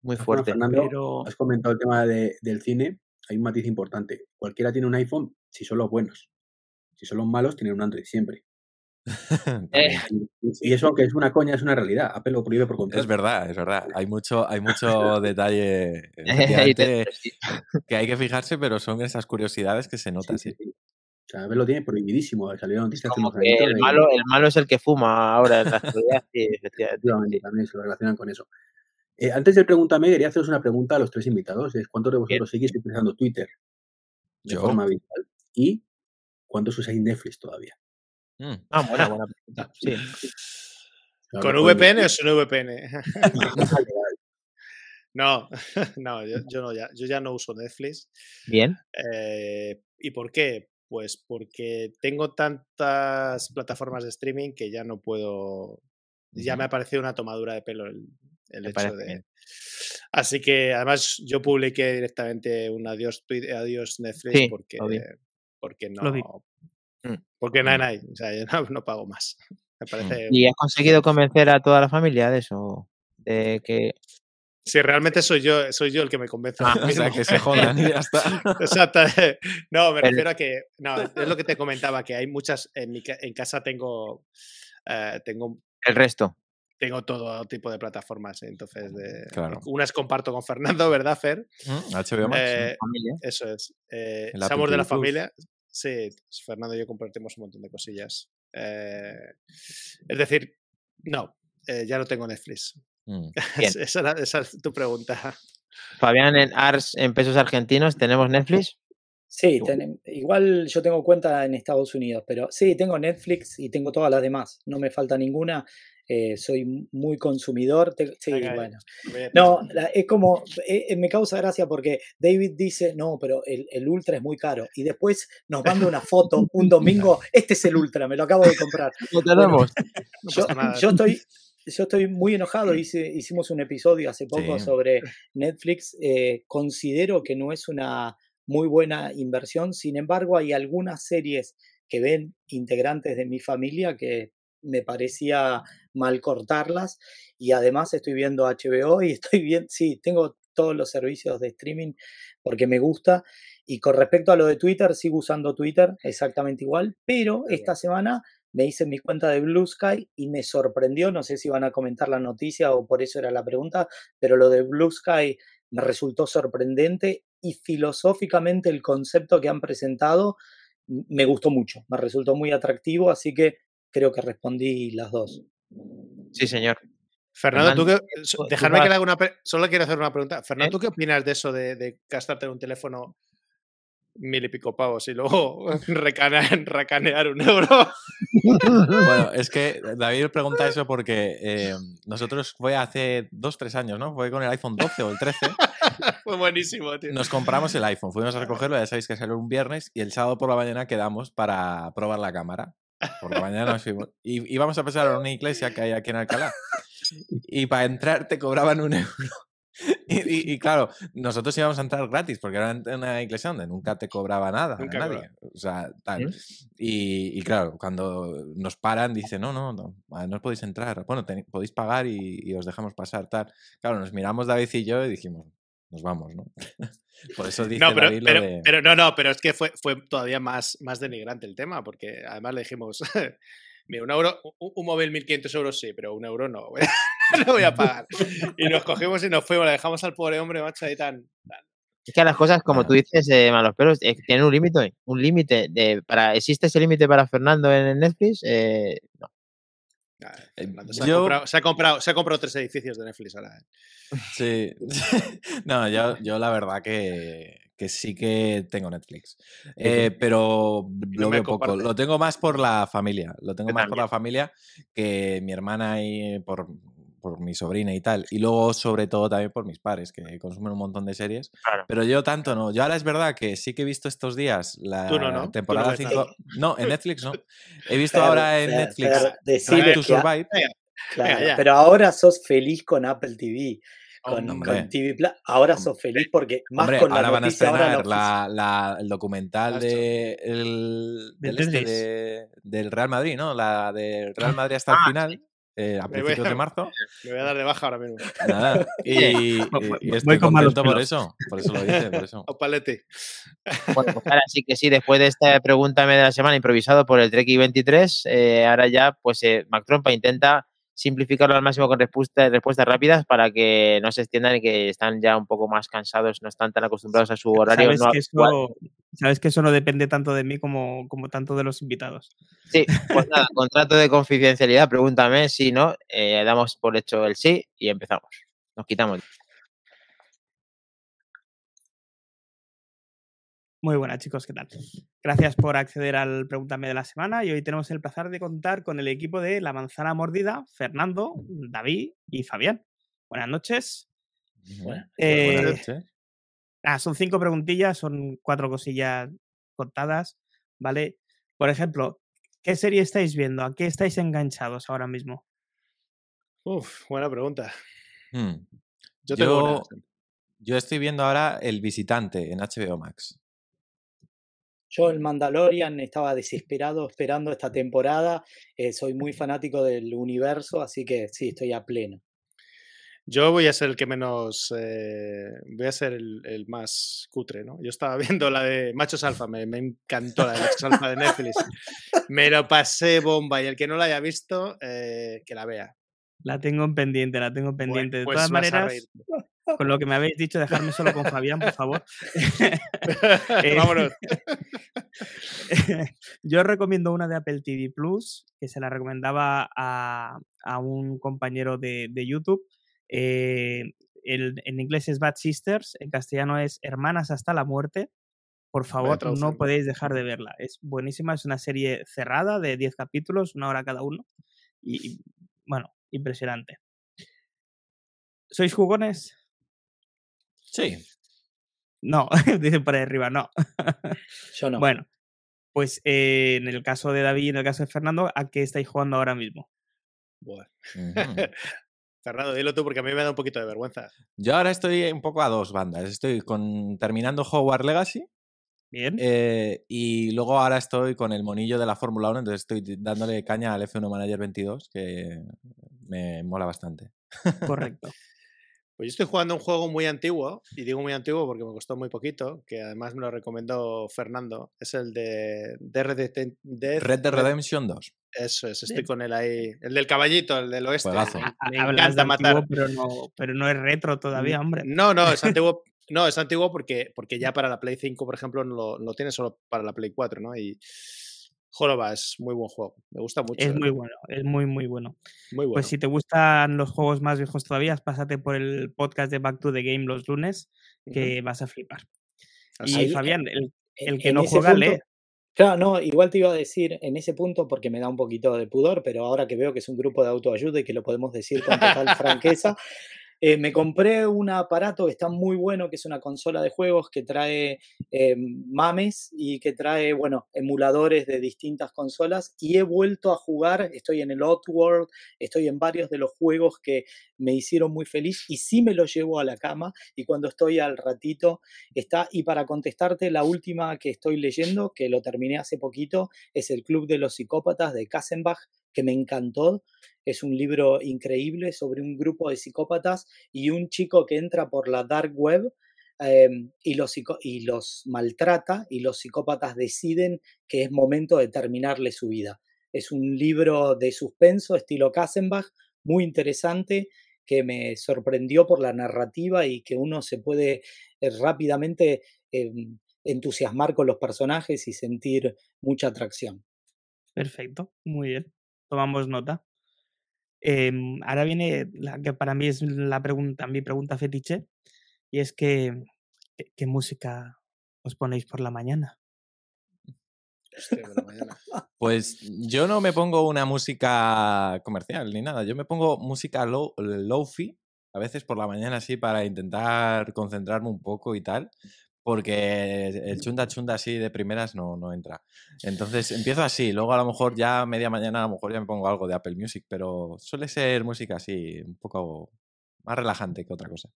Muy Bueno, fuerte. Fernando, Pero has comentado el tema de- del cine. Hay un matiz importante. Cualquiera tiene un iPhone si son los buenos. Si son los malos, tienen un Android siempre. Eh. Y eso, aunque es una coña, es una realidad. Apple lo prohíbe por contrato. Es verdad, es verdad. Hay mucho, hay mucho detalle que hay que fijarse, pero son esas curiosidades que se notan, sí. Sí, sí, sí. O sea, Apple lo tiene prohibidísimo. Salió noticia hace Como que el de- malo, el malo es el que fuma ahora en la actualidad. Sí, efectivamente. También se lo relacionan con eso. Eh, antes de Pregúntame, quería haceros una pregunta a los tres invitados. Es ¿Cuántos de vosotros seguís utilizando Twitter de Yo. forma habitual? ¿Y cuántos usáis Netflix todavía? Mm. Ah, buena, buena pregunta. Sí. Claro, ¿Con VPN o sin VPN? no no, no, yo, yo no, ya, yo ya no uso Netflix. Bien. Eh, ¿Y por qué? Pues porque tengo tantas plataformas de streaming que ya no puedo. Ya me ha parecido una tomadura de pelo el, el Me hecho de. bien. Así que además yo publiqué directamente un adiós, tweet- adiós Netflix Sí, porque, vi. porque no. Mm. Porque Mm. no hay, o sea, yo no, no pago más. Me parece. ¿Y has conseguido convencer a toda la familia de eso? De que. Si realmente soy yo, soy yo el que me convence. Ah, O sea, que se jodan y ya está. Exacto. No, me refiero a que. No, es lo que te comentaba, que hay muchas. En, mi, en casa tengo. eh, tengo El resto. Tengo todo tipo de plataformas, entonces de, Claro. unas comparto con Fernando, ¿verdad, Fer? Mm, HBO Max. Eh, Familia. eso es. Eh, somos de la familia. Sí, Fernando y yo compartimos un montón de cosillas. Eh, es decir, no, eh, ya no tengo Netflix. Mm. Bien. esa, era- esa es tu pregunta. Fabián, en ARS, en pesos argentinos, ¿tenemos Netflix? Sí, igual yo tengo cuenta en Estados Unidos, pero sí, tengo Netflix y tengo todas las demás. No me falta ninguna. Eh, soy muy consumidor. te- sí, bueno. No, la- es como, eh, eh, me causa gracia porque David dice, no, pero el, el Ultra es muy caro. Y después nos manda una foto un domingo, este es el Ultra, me lo acabo de comprar. No tenemos. No Yo, yo estoy, yo estoy muy enojado. Hice, hicimos un episodio hace poco Sí. sobre Netflix. eh, considero que no es una muy buena inversión. Sin embargo, hay algunas series que ven integrantes de mi familia que me parecía mal cortarlas. Y además estoy viendo HBO y estoy bien, sí, tengo todos los servicios de streaming porque me gusta. Y con respecto a lo de Twitter, sigo usando Twitter exactamente igual, pero esta semana me hice mi cuenta de Blue Sky y me sorprendió, no sé si van a comentar la noticia o por eso era la pregunta, pero lo de Blue Sky me resultó sorprendente y filosóficamente el concepto que han presentado me gustó mucho, me resultó muy atractivo, así que creo que respondí las dos. Sí, señor. Fernando, tú tú- tú dejadme que le haga una. Solo quiero hacer una pregunta. Fernando, ¿Eh? ¿tú qué opinas de eso de, de gastarte en un teléfono mil y pico pavos y luego recanear, racanear un euro? Bueno, es que David pregunta eso porque eh, nosotros fue hace dos, tres años, ¿no? Fue con el iPhone 12 o el 13. Fue buenísimo, tío. Nos compramos el iPhone, fuimos a recogerlo, ya sabéis que salió un viernes y el sábado por la mañana quedamos para probar la cámara. Por la mañana nos fuimos. Y íbamos a pasar a una iglesia que hay aquí en Alcalá. Y para entrar te cobraban un euro. Y, y- y claro, nosotros íbamos a entrar gratis porque era una iglesia donde nunca te cobraba nada, Nunca nadie. O sea, tal. Y, y claro, cuando nos paran, dicen, no, no, no, ah, no podéis entrar. Bueno, podéis pagar y, y os dejamos pasar, tal. Claro, nos miramos David y yo y dijimos, nos vamos, ¿no? Por eso dice No, pero, David lo pero, de... pero no, no, pero es que fue, fue todavía más, más denigrante el tema, porque además le dijimos, mira, un euro, un, un móvil 1500 euros sí, pero un euro no, no voy a pagar. Y nos cogimos y nos fuimos, le dejamos al pobre hombre, macho, ahí tan... tan- Es que las cosas, como Ah. tú dices, eh, malos pelos, eh, tienen un límite. Un límite. de para ¿Existe ese límite para Fernando en el Netflix? Eh, no. Eh, se, ha yo- comprado, se, ha comprado, se ha comprado tres edificios de Netflix ahora. ¿eh? Sí. no, yo, yo la verdad que, que sí que tengo Netflix. Eh, pero lo veo poco. Lo tengo más por la familia. Lo tengo más por la familia que mi hermana y por, por mi sobrina y tal. Y luego, sobre todo, también por mis padres, que consumen un montón de series. Claro. Pero yo tanto no. Yo ahora es verdad que sí que he visto estos días la Tú no, ¿no? Tú no temporada ves 5. No, en Netflix no. He visto ahora en Netflix to Survive. Claro, ya. pero ahora sos feliz con Apple TV. Con, TV Plus. Ahora sos feliz porque más Hombre, con la ahora van a estrenar la el documental de, el, Del este de- del Real Madrid, ¿no? La del Real Madrid hasta el Ah, final, eh, a principios de marzo. Me voy a dar de baja ahora mismo. Nada. Y, estoy con malos contento por eso. Por eso lo dice, por eso. O palete. Bueno, pues ahora sí que sí, después de esta pregúntame de la semana improvisado por el Treki 23, eh, ahora ya, pues eh, Mac Trompa intenta simplificarlo al máximo con respuestas, respuestas rápidas para que no se extiendan y que están ya un poco más cansados, no están tan acostumbrados a su horario. Sabes, no que habitual. eso, sabes que eso no depende tanto de mí como, como tanto de los invitados. Sí, pues nada, contrato de confidencialidad, pregúntame si no, eh, damos por hecho el sí y empezamos. Nos quitamos. Muy buenas, chicos, ¿qué tal? Gracias por acceder al Pregúntame de la semana y hoy tenemos el placer de contar con el equipo de La Manzana Mordida, Fernando, David y Fabián. Buenas noches. Bueno, Eh, Buenas noches. Ah, son cinco preguntillas, son cuatro cosillas contadas. ¿vale? Por ejemplo, ¿qué serie estáis viendo? ¿A qué estáis enganchados ahora mismo? Uf, buena pregunta. Hmm. Yo tengo una. Yo, yo estoy viendo ahora El Visitante en HBO Max. Yo, el Mandalorian, estaba desesperado esperando esta temporada. eh, soy muy fanático del universo, así que sí, estoy a pleno. Yo voy a ser el que menos. eh, voy a ser el, el más cutre, ¿no? Yo estaba viendo la de Machos Alfa, me, me encantó la de Machos Alfa de Netflix. Me lo pasé bomba y el que no la haya visto, eh, que la vea. La tengo en pendiente, la tengo pendiente. De pues todas a maneras. Con lo que me habéis dicho, dejarme solo con Fabián, por favor. Eh, Vámonos. Yo recomiendo una de Apple TV Plus, que se la recomendaba a, a un compañero de, de YouTube. Eh, el- en inglés es Bad Sisters, en castellano es Hermanas hasta la muerte. Por favor, no ¿no? podéis dejar de verla. Es buenísima, es una serie cerrada de 10 capítulos, una hora cada uno. Y, y, bueno, impresionante. ¿Sois jugones? Sí. No, dicen por ahí arriba, no. Yo no. Bueno, pues eh, en el caso de David y en el caso de Fernando, ¿a qué estáis jugando ahora mismo? Buah. Ujú. Fernando, dilo tú porque a mí me da un poquito de vergüenza. Yo ahora estoy un poco a dos bandas. Estoy con terminando Hogwarts Legacy Bien. eh, y luego ahora estoy con el monillo de la Fórmula 1, entonces estoy dándole caña al F1 Manager 22, que me mola bastante. Correcto. Pues yo estoy jugando un juego muy antiguo, y digo muy antiguo porque me costó muy poquito, que además me lo recomendó Fernando. Es el de Death Redemption- Death Red Dead Red- Redemption 2. Eso es, estoy con él ahí. El del caballito, el del oeste. Juegazo. Me, de encanta matar. antiguo, pero no, pero no es retro todavía, hombre. No, no, es antiguo. No, es antiguo porque, porque ya para la Play 5, por ejemplo, no lo, lo tiene solo para la Play 4, ¿no? Y Jorova es muy buen juego. Me gusta mucho. Es ¿eh? muy bueno, es muy, muy bueno. Muy bueno. Pues si te gustan los juegos más viejos todavía, pásate por el podcast de Back to the Game los lunes, que vas a flipar. Así Y Ahí. Fabián, el, el que no juega, punto- lee. Claro, no, igual te iba a decir en ese punto porque me da un poquito de pudor, pero ahora que veo que es un grupo de autoayuda y que lo podemos decir con total franqueza, eh, me compré un aparato que está muy bueno, que es una consola de juegos que trae eh, mames y que trae, bueno, emuladores de distintas consolas y he vuelto a jugar, estoy en el Oddworld, estoy en varios de los juegos que me hicieron muy feliz y sí me los llevo a la cama y cuando estoy al ratito está, y para contestarte, la última que estoy leyendo, que lo terminé hace poquito, es El Club de los Psicópatas de Kassenbach, que me encantó. Es un libro increíble sobre un grupo de psicópatas y un chico que entra por la dark web eh, y, los, y los maltrata y los psicópatas deciden que es momento de terminarle su vida. Es un libro de suspenso estilo Kassenbach, muy interesante, que me sorprendió por la narrativa y que uno se puede eh, rápidamente eh, entusiasmar con los personajes y sentir mucha atracción. Perfecto, muy bien. Tomamos nota. Em, ahora viene la que para mí es la pregunta, mi pregunta fetiche, y es que, ¿qué, qué música os ponéis por la mañana? Hostia, por la mañana. Pues yo no me pongo una música comercial ni nada. Yo me pongo música lo- lo-fi, a veces por la mañana así, para intentar concentrarme un poco y tal. Porque el chunda chunda así de primeras no, no entra. Entonces empiezo así, luego a lo mejor ya media mañana a lo mejor ya me pongo algo de Apple Music, pero suele ser música así, un poco más relajante que otra cosa.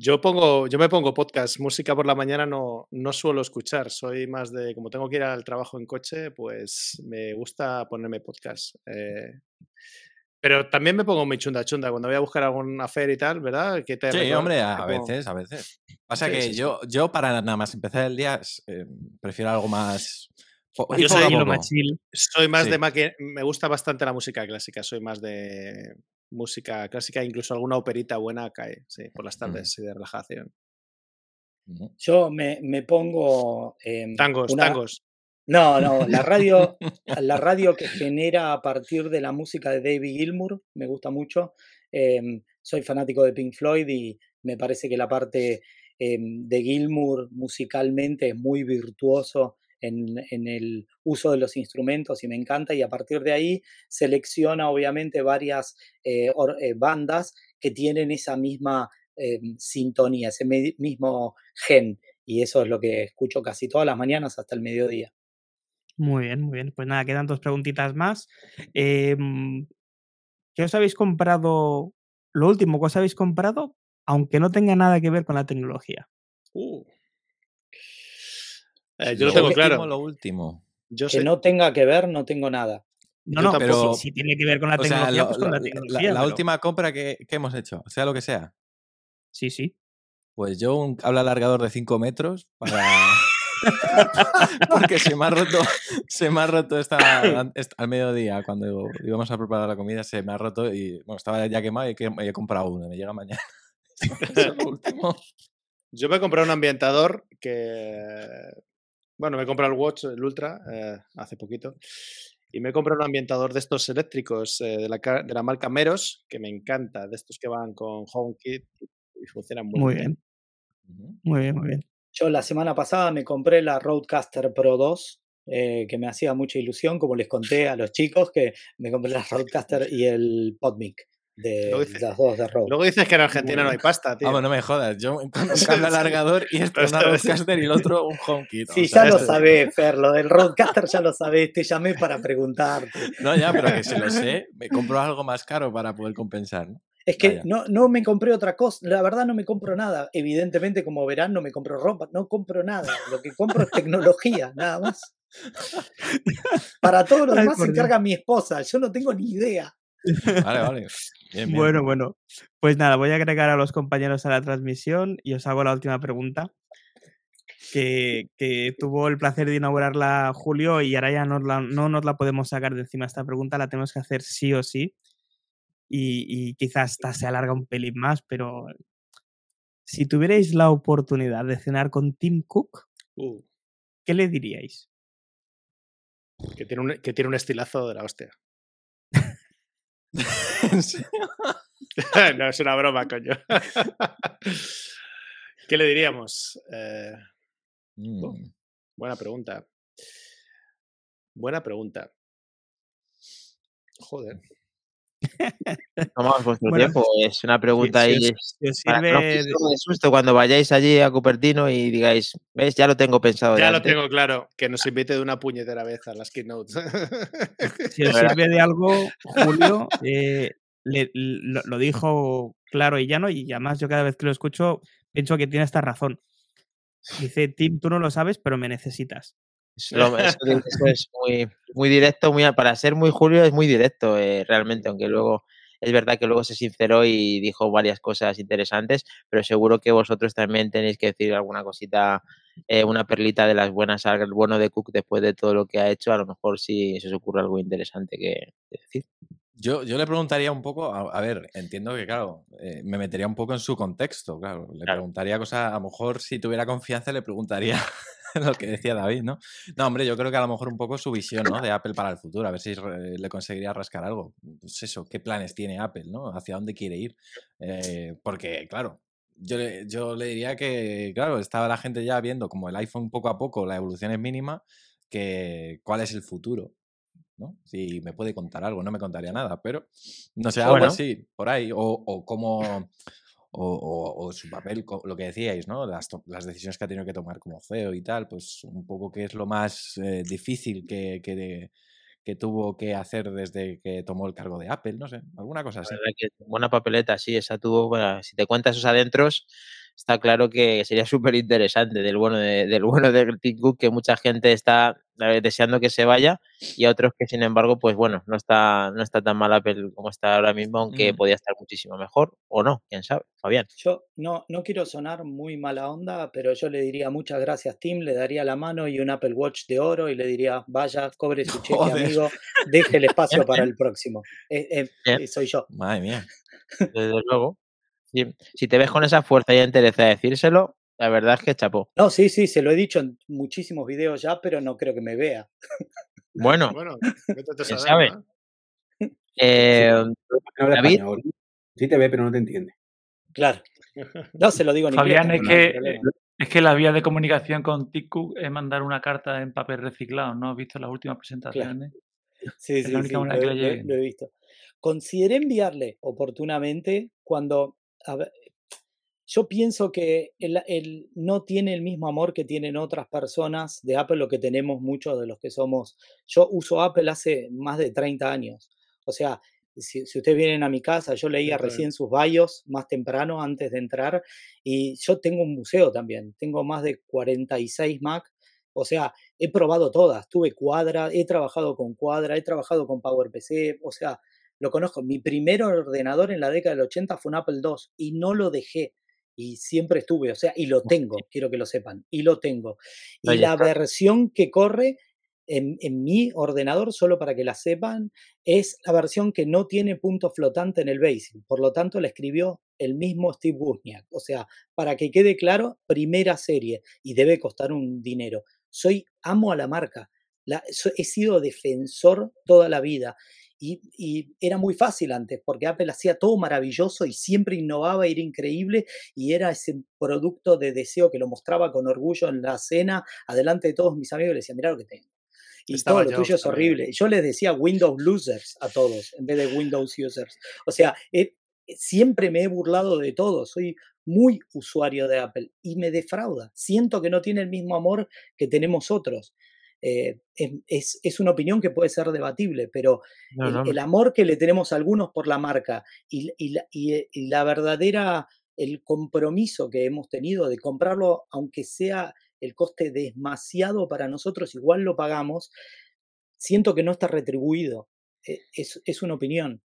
Yo pongo, yo me pongo podcast, música por la mañana no, no suelo escuchar, soy más de, como tengo que ir al trabajo en coche, pues me gusta ponerme podcast. eh, pero también me pongo mi chunda chunda cuando voy a buscar algún afer y tal, ¿verdad? Que te Sí, hombre, a veces, a veces. Pasa Sí, que sí, sí. yo, yo para nada más empezar el día eh, prefiero algo más... Yo soy- Tranquilo, poco. machil. Soy más Sí. de maqui- me gusta bastante la música clásica, soy más de música clásica, incluso alguna operita buena cae, sí, por las tardes sí, de relajación. Yo me, me pongo... em, Tangos, una- tangos. No, no, la radio, la radio que genera a partir de la música de David Gilmour me gusta mucho. Em, soy fanático de Pink Floyd y me parece que la parte em, de Gilmour musicalmente es muy virtuoso en, el uso de los instrumentos y me encanta. Y a partir de ahí selecciona obviamente varias eh, eh, bandas que tienen esa misma em, sintonía, ese mismo gen. y eso es lo que escucho casi todas las mañanas hasta el mediodía. Muy bien, muy bien. Pues nada, quedan dos preguntitas más. Em, ¿Qué os habéis comprado? Lo último que os habéis comprado, aunque no tenga nada que ver con la tecnología. Uh. Eh, yo lo tengo último, claro. Lo último. Yo Que sé, no tenga que ver, no tengo nada. No, Yo no, pero si, si tiene que ver con la O sea, tecnología, lo- pues con la lo- la- tecnología. la pero- última compra que, que hemos hecho, sea lo que sea. Sí, sí. Pues yo un cable alargador de 5 metros para. Porque se me ha roto, se me ha roto esta, al mediodía cuando íbamos a preparar la comida, se me ha roto y bueno, estaba ya quemado y he, que- y he comprado uno, me llega mañana. Eso es lo último. yo me he comprado un ambientador que. Bueno, me he comprado el Watch, el Ultra, eh, hace poquito. Y me he comprado un ambientador de estos eléctricos eh, de, la, ca- de la marca Meros, que me encanta, de estos que van con HomeKit y funcionan muy, Muy bien. muy bien, muy bien. Yo la semana pasada me compré la Roadcaster Pro 2, eh, que me hacía mucha ilusión, como les conté a los chicos, que me compré la Roadcaster y el PodMic de las dos de. Luego dices que en Argentina no hay pasta, tío. Vamos, no me jodas. Yo un cable alargador y esto Pero una esto- Rodecaster y el otro un HomeKit. o Sí, sea, ya lo sabés, Fer, lo del Roadcaster ya lo sabés, te llamé para preguntarte. No, ya, pero que se lo sé, me compro algo más caro para poder compensar. ¿no? Es que Vaya. no, no me compré otra cosa, la verdad no me compro nada. Evidentemente, como verán, no me compro ropa, no compro nada. Lo que compro es tecnología, nada más. Para todo lo demás se encarga mi esposa, yo no tengo ni idea. Vale, vale. Bien, bien. Bueno, bueno. Pues nada, voy a agregar a los compañeros a la transmisión y os hago la última pregunta. Que, que tuvo el placer de inaugurarla Julio y ahora ya nos la- no nos la podemos sacar de encima. Esta pregunta la tenemos que hacer sí o sí. Y, y quizás esta se alarga un pelín más, pero si tuvierais la oportunidad de cenar con Tim Cook, Uh, ¿qué le diríais? que, tiene un, que tiene un estilazo de la hostia. No, es una broma, coño. ¿Qué le diríamos? Eh, Mm. buena pregunta. Buena pregunta. Joder. Tomamos vuestro Bueno, tiempo. Es una pregunta si ahí. os- si os para no de- susto cuando vayáis allí a Cupertino y digáis, ¿ves? Ya lo tengo pensado. Ya lo antes". tengo claro, que nos invite de una puñetera vez a las keynotes. Si os sirve de algo, Julio eh, le- lo, lo dijo claro y llano, y además yo cada vez que lo escucho pienso que tiene esta razón. Dice, Tim, tú no lo sabes, pero me necesitas. Eso, eso es muy, muy directo, muy, para ser muy Julio es muy directo eh, realmente, aunque luego es verdad que luego se sinceró y dijo varias cosas interesantes, pero seguro que vosotros también tenéis que decir alguna cosita, eh, una perlita de las buenas al bueno de Cook después de todo lo que ha hecho, a lo mejor si se os ocurre algo interesante que que decir. Yo, yo le preguntaría un poco, a, a ver, entiendo que, claro, eh, me metería un poco en su contexto, claro. Le Claro. preguntaría cosas, a lo mejor si tuviera confianza le preguntaría lo que decía David, ¿no? No, hombre, yo creo que a lo mejor un poco su visión, ¿no? De Apple para el futuro, a ver si le conseguiría rascar algo. Pues eso, ¿qué planes tiene Apple, ¿no? ¿Hacia dónde quiere ir? Eh, porque, claro, yo le, yo le diría que, claro, estaba la gente ya viendo como el iPhone poco a poco, la evolución es mínima, que cuál es el futuro. ¿No? Si me puede contar algo, no me contaría nada, pero no sé, algo Bueno. así, por ahí, o, o cómo, o, o- o su papel, lo que decíais, ¿no? Las, las decisiones que ha tenido que tomar como CEO y tal, pues un poco qué es lo más eh, difícil que, que, de- que tuvo que hacer desde que tomó el cargo de Apple, no sé, alguna cosa así. que buena papeleta, sí, esa tuvo, bueno, si te cuentas esos adentros, está claro que sería súper interesante del bueno de, del bueno de Tim Cook, que mucha gente está deseando que se vaya, y a otros que sin embargo, pues bueno, no está, no está tan mal Apple como está ahora mismo, aunque Mm. podía estar muchísimo mejor, o no, quién sabe, Fabián. Yo no, no quiero sonar muy mala onda, pero yo le diría muchas gracias, Tim, le daría la mano y un Apple Watch de oro y le diría, vaya, cobre su cheque, Joder. amigo, deje el espacio para el próximo. Eh, eh, eh, soy yo. Madre mía. Desde luego. Sí, Si te ves con esa fuerza y entereza de decírselo, la verdad es que chapó. No, sí, sí, se lo he dicho en muchísimos videos ya, pero no creo que me vea. Bueno, Bueno, vete tú a ¿Quién saber, sabe? ¿no? eh, No habla David. Sí te ve, pero no te entiende. Claro. No, se lo digo en Fabián, inglés. es que, es que la vía de comunicación con Tim Cook es mandar una carta en papel reciclado. ¿No has visto las últimas presentaciones? Sí, es sí, la sí, que lo he visto. Consideré enviarle oportunamente cuando... a ver, yo pienso que él, no tiene el mismo amor que tienen otras personas de Apple, lo que tenemos muchos de los que somos. Yo uso Apple hace más de 30 años. O sea, si, ustedes vienen a mi casa, yo leía recién sus bios más temprano antes de entrar y yo tengo un museo también. Tengo más de 46 Mac. O sea, he probado todas. Tuve Cuadra, he trabajado con Cuadra, he trabajado con PowerPC. O sea, lo conozco. Mi primer ordenador en la década del 80 fue un Apple II y no lo dejé y siempre estuve, o sea, y lo tengo, quiero que lo sepan, y lo tengo. Y la versión que corre en, en, mi ordenador, solo para que la sepan, es la versión que no tiene punto flotante en el Basic. Por lo tanto, la escribió el mismo Steve Wozniak. O sea, para que quede claro, primera serie y debe costar un dinero. Soy amo a la marca. La, he sido defensor toda la vida y, era muy fácil antes, porque Apple hacía todo maravilloso y siempre innovaba, era increíble y era ese producto de deseo que lo mostraba con orgullo en la cena, adelante de todos mis amigos, les decía, mira lo que tengo. Y todo lo tuyo es horrible. Yo les decía Windows Losers a todos, en vez de Windows Users. O sea, siempre me he burlado de todo, soy muy usuario de Apple y me defrauda. Siento que no tiene el mismo amor que tenemos otros. Eh, es, es, una opinión que puede ser debatible, pero el, amor que le tenemos a algunos por la marca y, y, la, y, la, verdadera, el compromiso que hemos tenido de comprarlo, aunque sea el coste demasiado para nosotros, igual lo pagamos, siento que no está retribuido. E, es, es una opinión.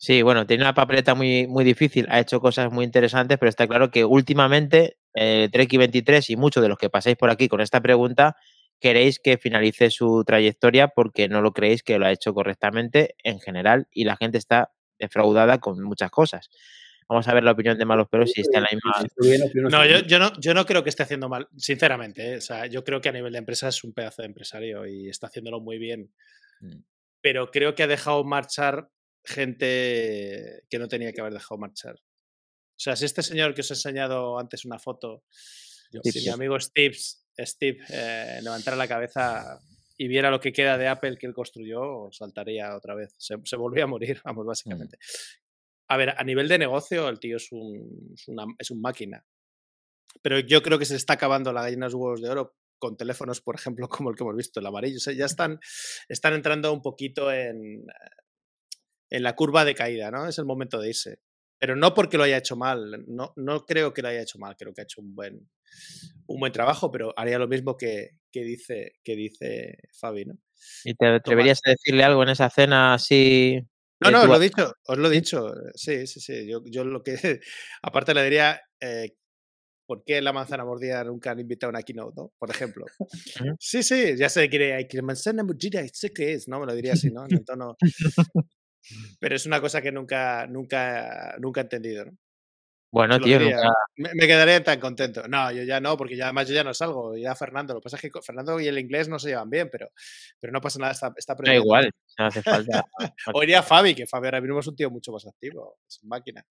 Sí, bueno, tiene una papeleta muy, muy difícil, ha hecho cosas muy interesantes, pero está claro que últimamente eh, Trek 23 y muchos de los que pasáis por aquí con esta pregunta queréis que finalice su trayectoria porque no lo creéis que lo ha hecho correctamente en general y la gente está defraudada con muchas cosas. Vamos a ver la opinión de Malos pero si está en la misma. No yo, yo no, yo no creo que esté haciendo mal, sinceramente. ¿eh? O sea, yo creo que a nivel de empresa es un pedazo de empresario y está haciéndolo muy bien. Mm. Pero creo que ha dejado marchar gente que no tenía que haber dejado marchar. O sea, si este señor que os he enseñado antes una foto, si mi amigo Steve Steve eh, levantara la cabeza y viera lo que queda de Apple que él construyó, saltaría otra vez. Se, se volvía a morir, vamos, mm. básicamente. A ver, a nivel de negocio, el tío es un, es, una, es un máquina. Pero yo creo que se está acabando la gallina de huevos de oro con teléfonos, por ejemplo, como el que hemos visto, el amarillo. O sea, ya están, están entrando un poquito en, en la curva de caída, ¿no? Es el momento de irse. Pero no porque lo haya hecho mal, no, no creo que lo haya hecho mal, creo que ha hecho un buen, un buen trabajo, pero haría lo mismo que, que dice, que dice Fabi, ¿no? ¿Y te atreverías a decirle algo en esa cena así? No, no, os lo he dicho, os lo he dicho. Sí, sí, sí. Yo, yo lo que, aparte le diría, eh, ¿por qué la manzana mordida nunca han invitado a una keynote, no? Por ejemplo. Sí, sí, ya sé que la manzana mordida, sé qué es, ¿no? Me lo diría así, ¿no? En el tono... Pero es una cosa que nunca, nunca, nunca he entendido, ¿no? Bueno, tío, me, quedaré tan contento. No, yo ya no, porque ya, además yo ya no salgo. Ya Fernando. Lo que pasa es que Fernando y el inglés no se llevan bien, pero, pero no pasa nada. Está, está da igual, no hace falta. o iría Fabi, que Fabi ahora mismo es un tío mucho más activo. Es máquina.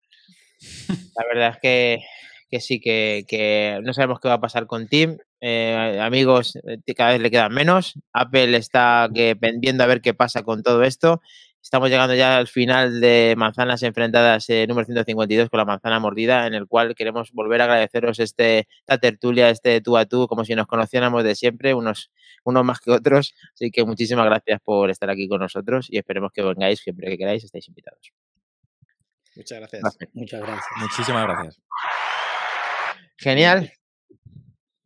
La verdad es que, que sí, que, que, no sabemos qué va a pasar con Tim. Eh, amigos, eh, cada vez le quedan menos. Apple está que, pendiendo a ver qué pasa con todo esto. Estamos llegando ya al final de Manzanas Enfrentadas eh, número 152 con la manzana mordida, en el cual queremos volver a agradeceros este, esta tertulia, este tú a tú, como si nos conociéramos de siempre, unos, unos más que otros. Así que muchísimas gracias por estar aquí con nosotros y esperemos que vengáis siempre que queráis, estáis invitados. Muchas gracias. Muchas gracias. Muchísimas gracias. Genial.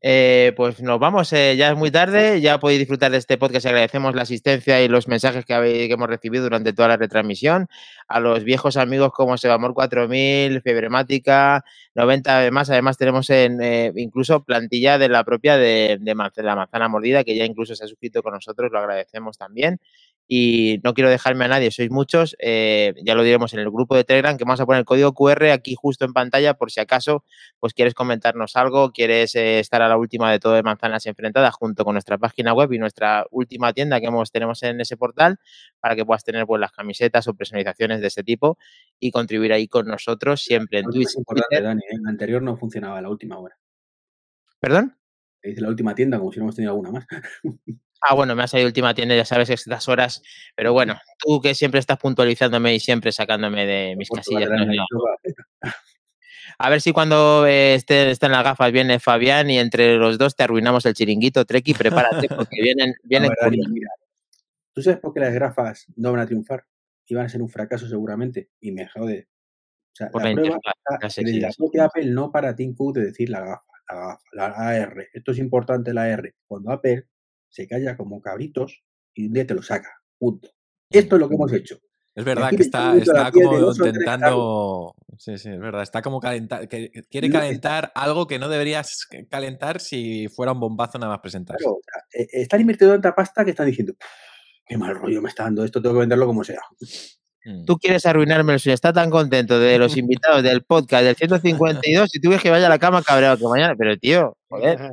Eh, pues nos vamos, eh, ya es muy tarde, ya podéis disfrutar de este podcast. Agradecemos la asistencia y los mensajes que, hemos recibido durante toda la retransmisión. A los viejos amigos como Sebamor 4000, Febremática, 90 además. Además, tenemos en, eh, incluso plantilla de la propia de, de, la manzana mordida, que ya incluso se ha suscrito con nosotros, lo agradecemos también y no quiero dejarme a nadie, sois muchos, eh, ya lo diremos en el grupo de Telegram, que vamos a poner el código QR aquí justo en pantalla por si acaso pues quieres comentarnos algo, quieres eh, estar a la última de todo de Manzanas Enfrentadas junto con nuestra página web y nuestra última tienda que hemos, tenemos en ese portal para que puedas tener pues las camisetas o personalizaciones de ese tipo y contribuir ahí con nosotros siempre en Twitch. Dani, en ¿eh? anterior no funcionaba la última hora. ¿Perdón? Dice la última tienda como si no hemos tenido alguna más. Ah, bueno, me ha salido última tienda, ya sabes, estas horas. Pero bueno, tú que siempre estás puntualizándome y siempre sacándome de mis casillas. A ver si cuando eh, esté, estén las gafas viene Fabián y entre los dos te arruinamos el chiringuito, Treki, prepárate porque vienen, vienen verdad, curios. mira, ¿Tú sabes por qué las gafas no van a triunfar? Y van a ser un fracaso seguramente. Y me jode. O sea, Por la la prueba está sí, la sí. propia Apple no para Tim Cook de decir la gafa, la gafa, la AR. Esto es importante la AR. Cuando Apple se calla como cabritos y un día te lo saca. Punto. Esto es lo que hemos hecho. Es verdad que está, está como intentando. Sí, sí, es verdad. Está como calentar. Que, quiere calentar algo que no deberías calentar si fuera un bombazo nada más presentarse. Claro, eh, están invirtiendo tanta pasta que están diciendo, "Pff, qué mal rollo me está dando esto, tengo que venderlo como sea. Mm. Tú quieres arruinarme el sueño. Está tan contento de los invitados del podcast del 152 y tú ves que vaya a la cama cabreado que mañana. Pero tío, joder,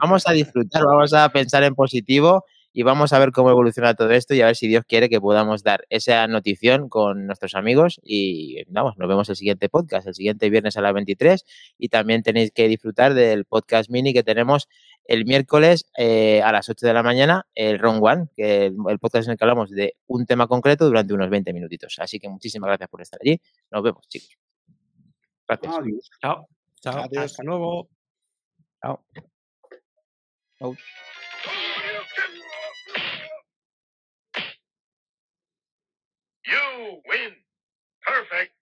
vamos a disfrutar, vamos a pensar en positivo y vamos a ver cómo evoluciona todo esto y a ver si Dios quiere que podamos dar esa notición con nuestros amigos y vamos, nos vemos el siguiente podcast, el siguiente viernes a las 23 y también tenéis que disfrutar del podcast mini que tenemos el miércoles eh, a las 8 de la mañana, el Round One, que el, el podcast en el que hablamos de un tema concreto durante unos 20 minutitos. Así que muchísimas gracias por estar allí. Nos vemos, chicos. Gracias. Adiós. Chao. Chao. Adiós. Hasta luego. Chao. Chao. You win. Perfect.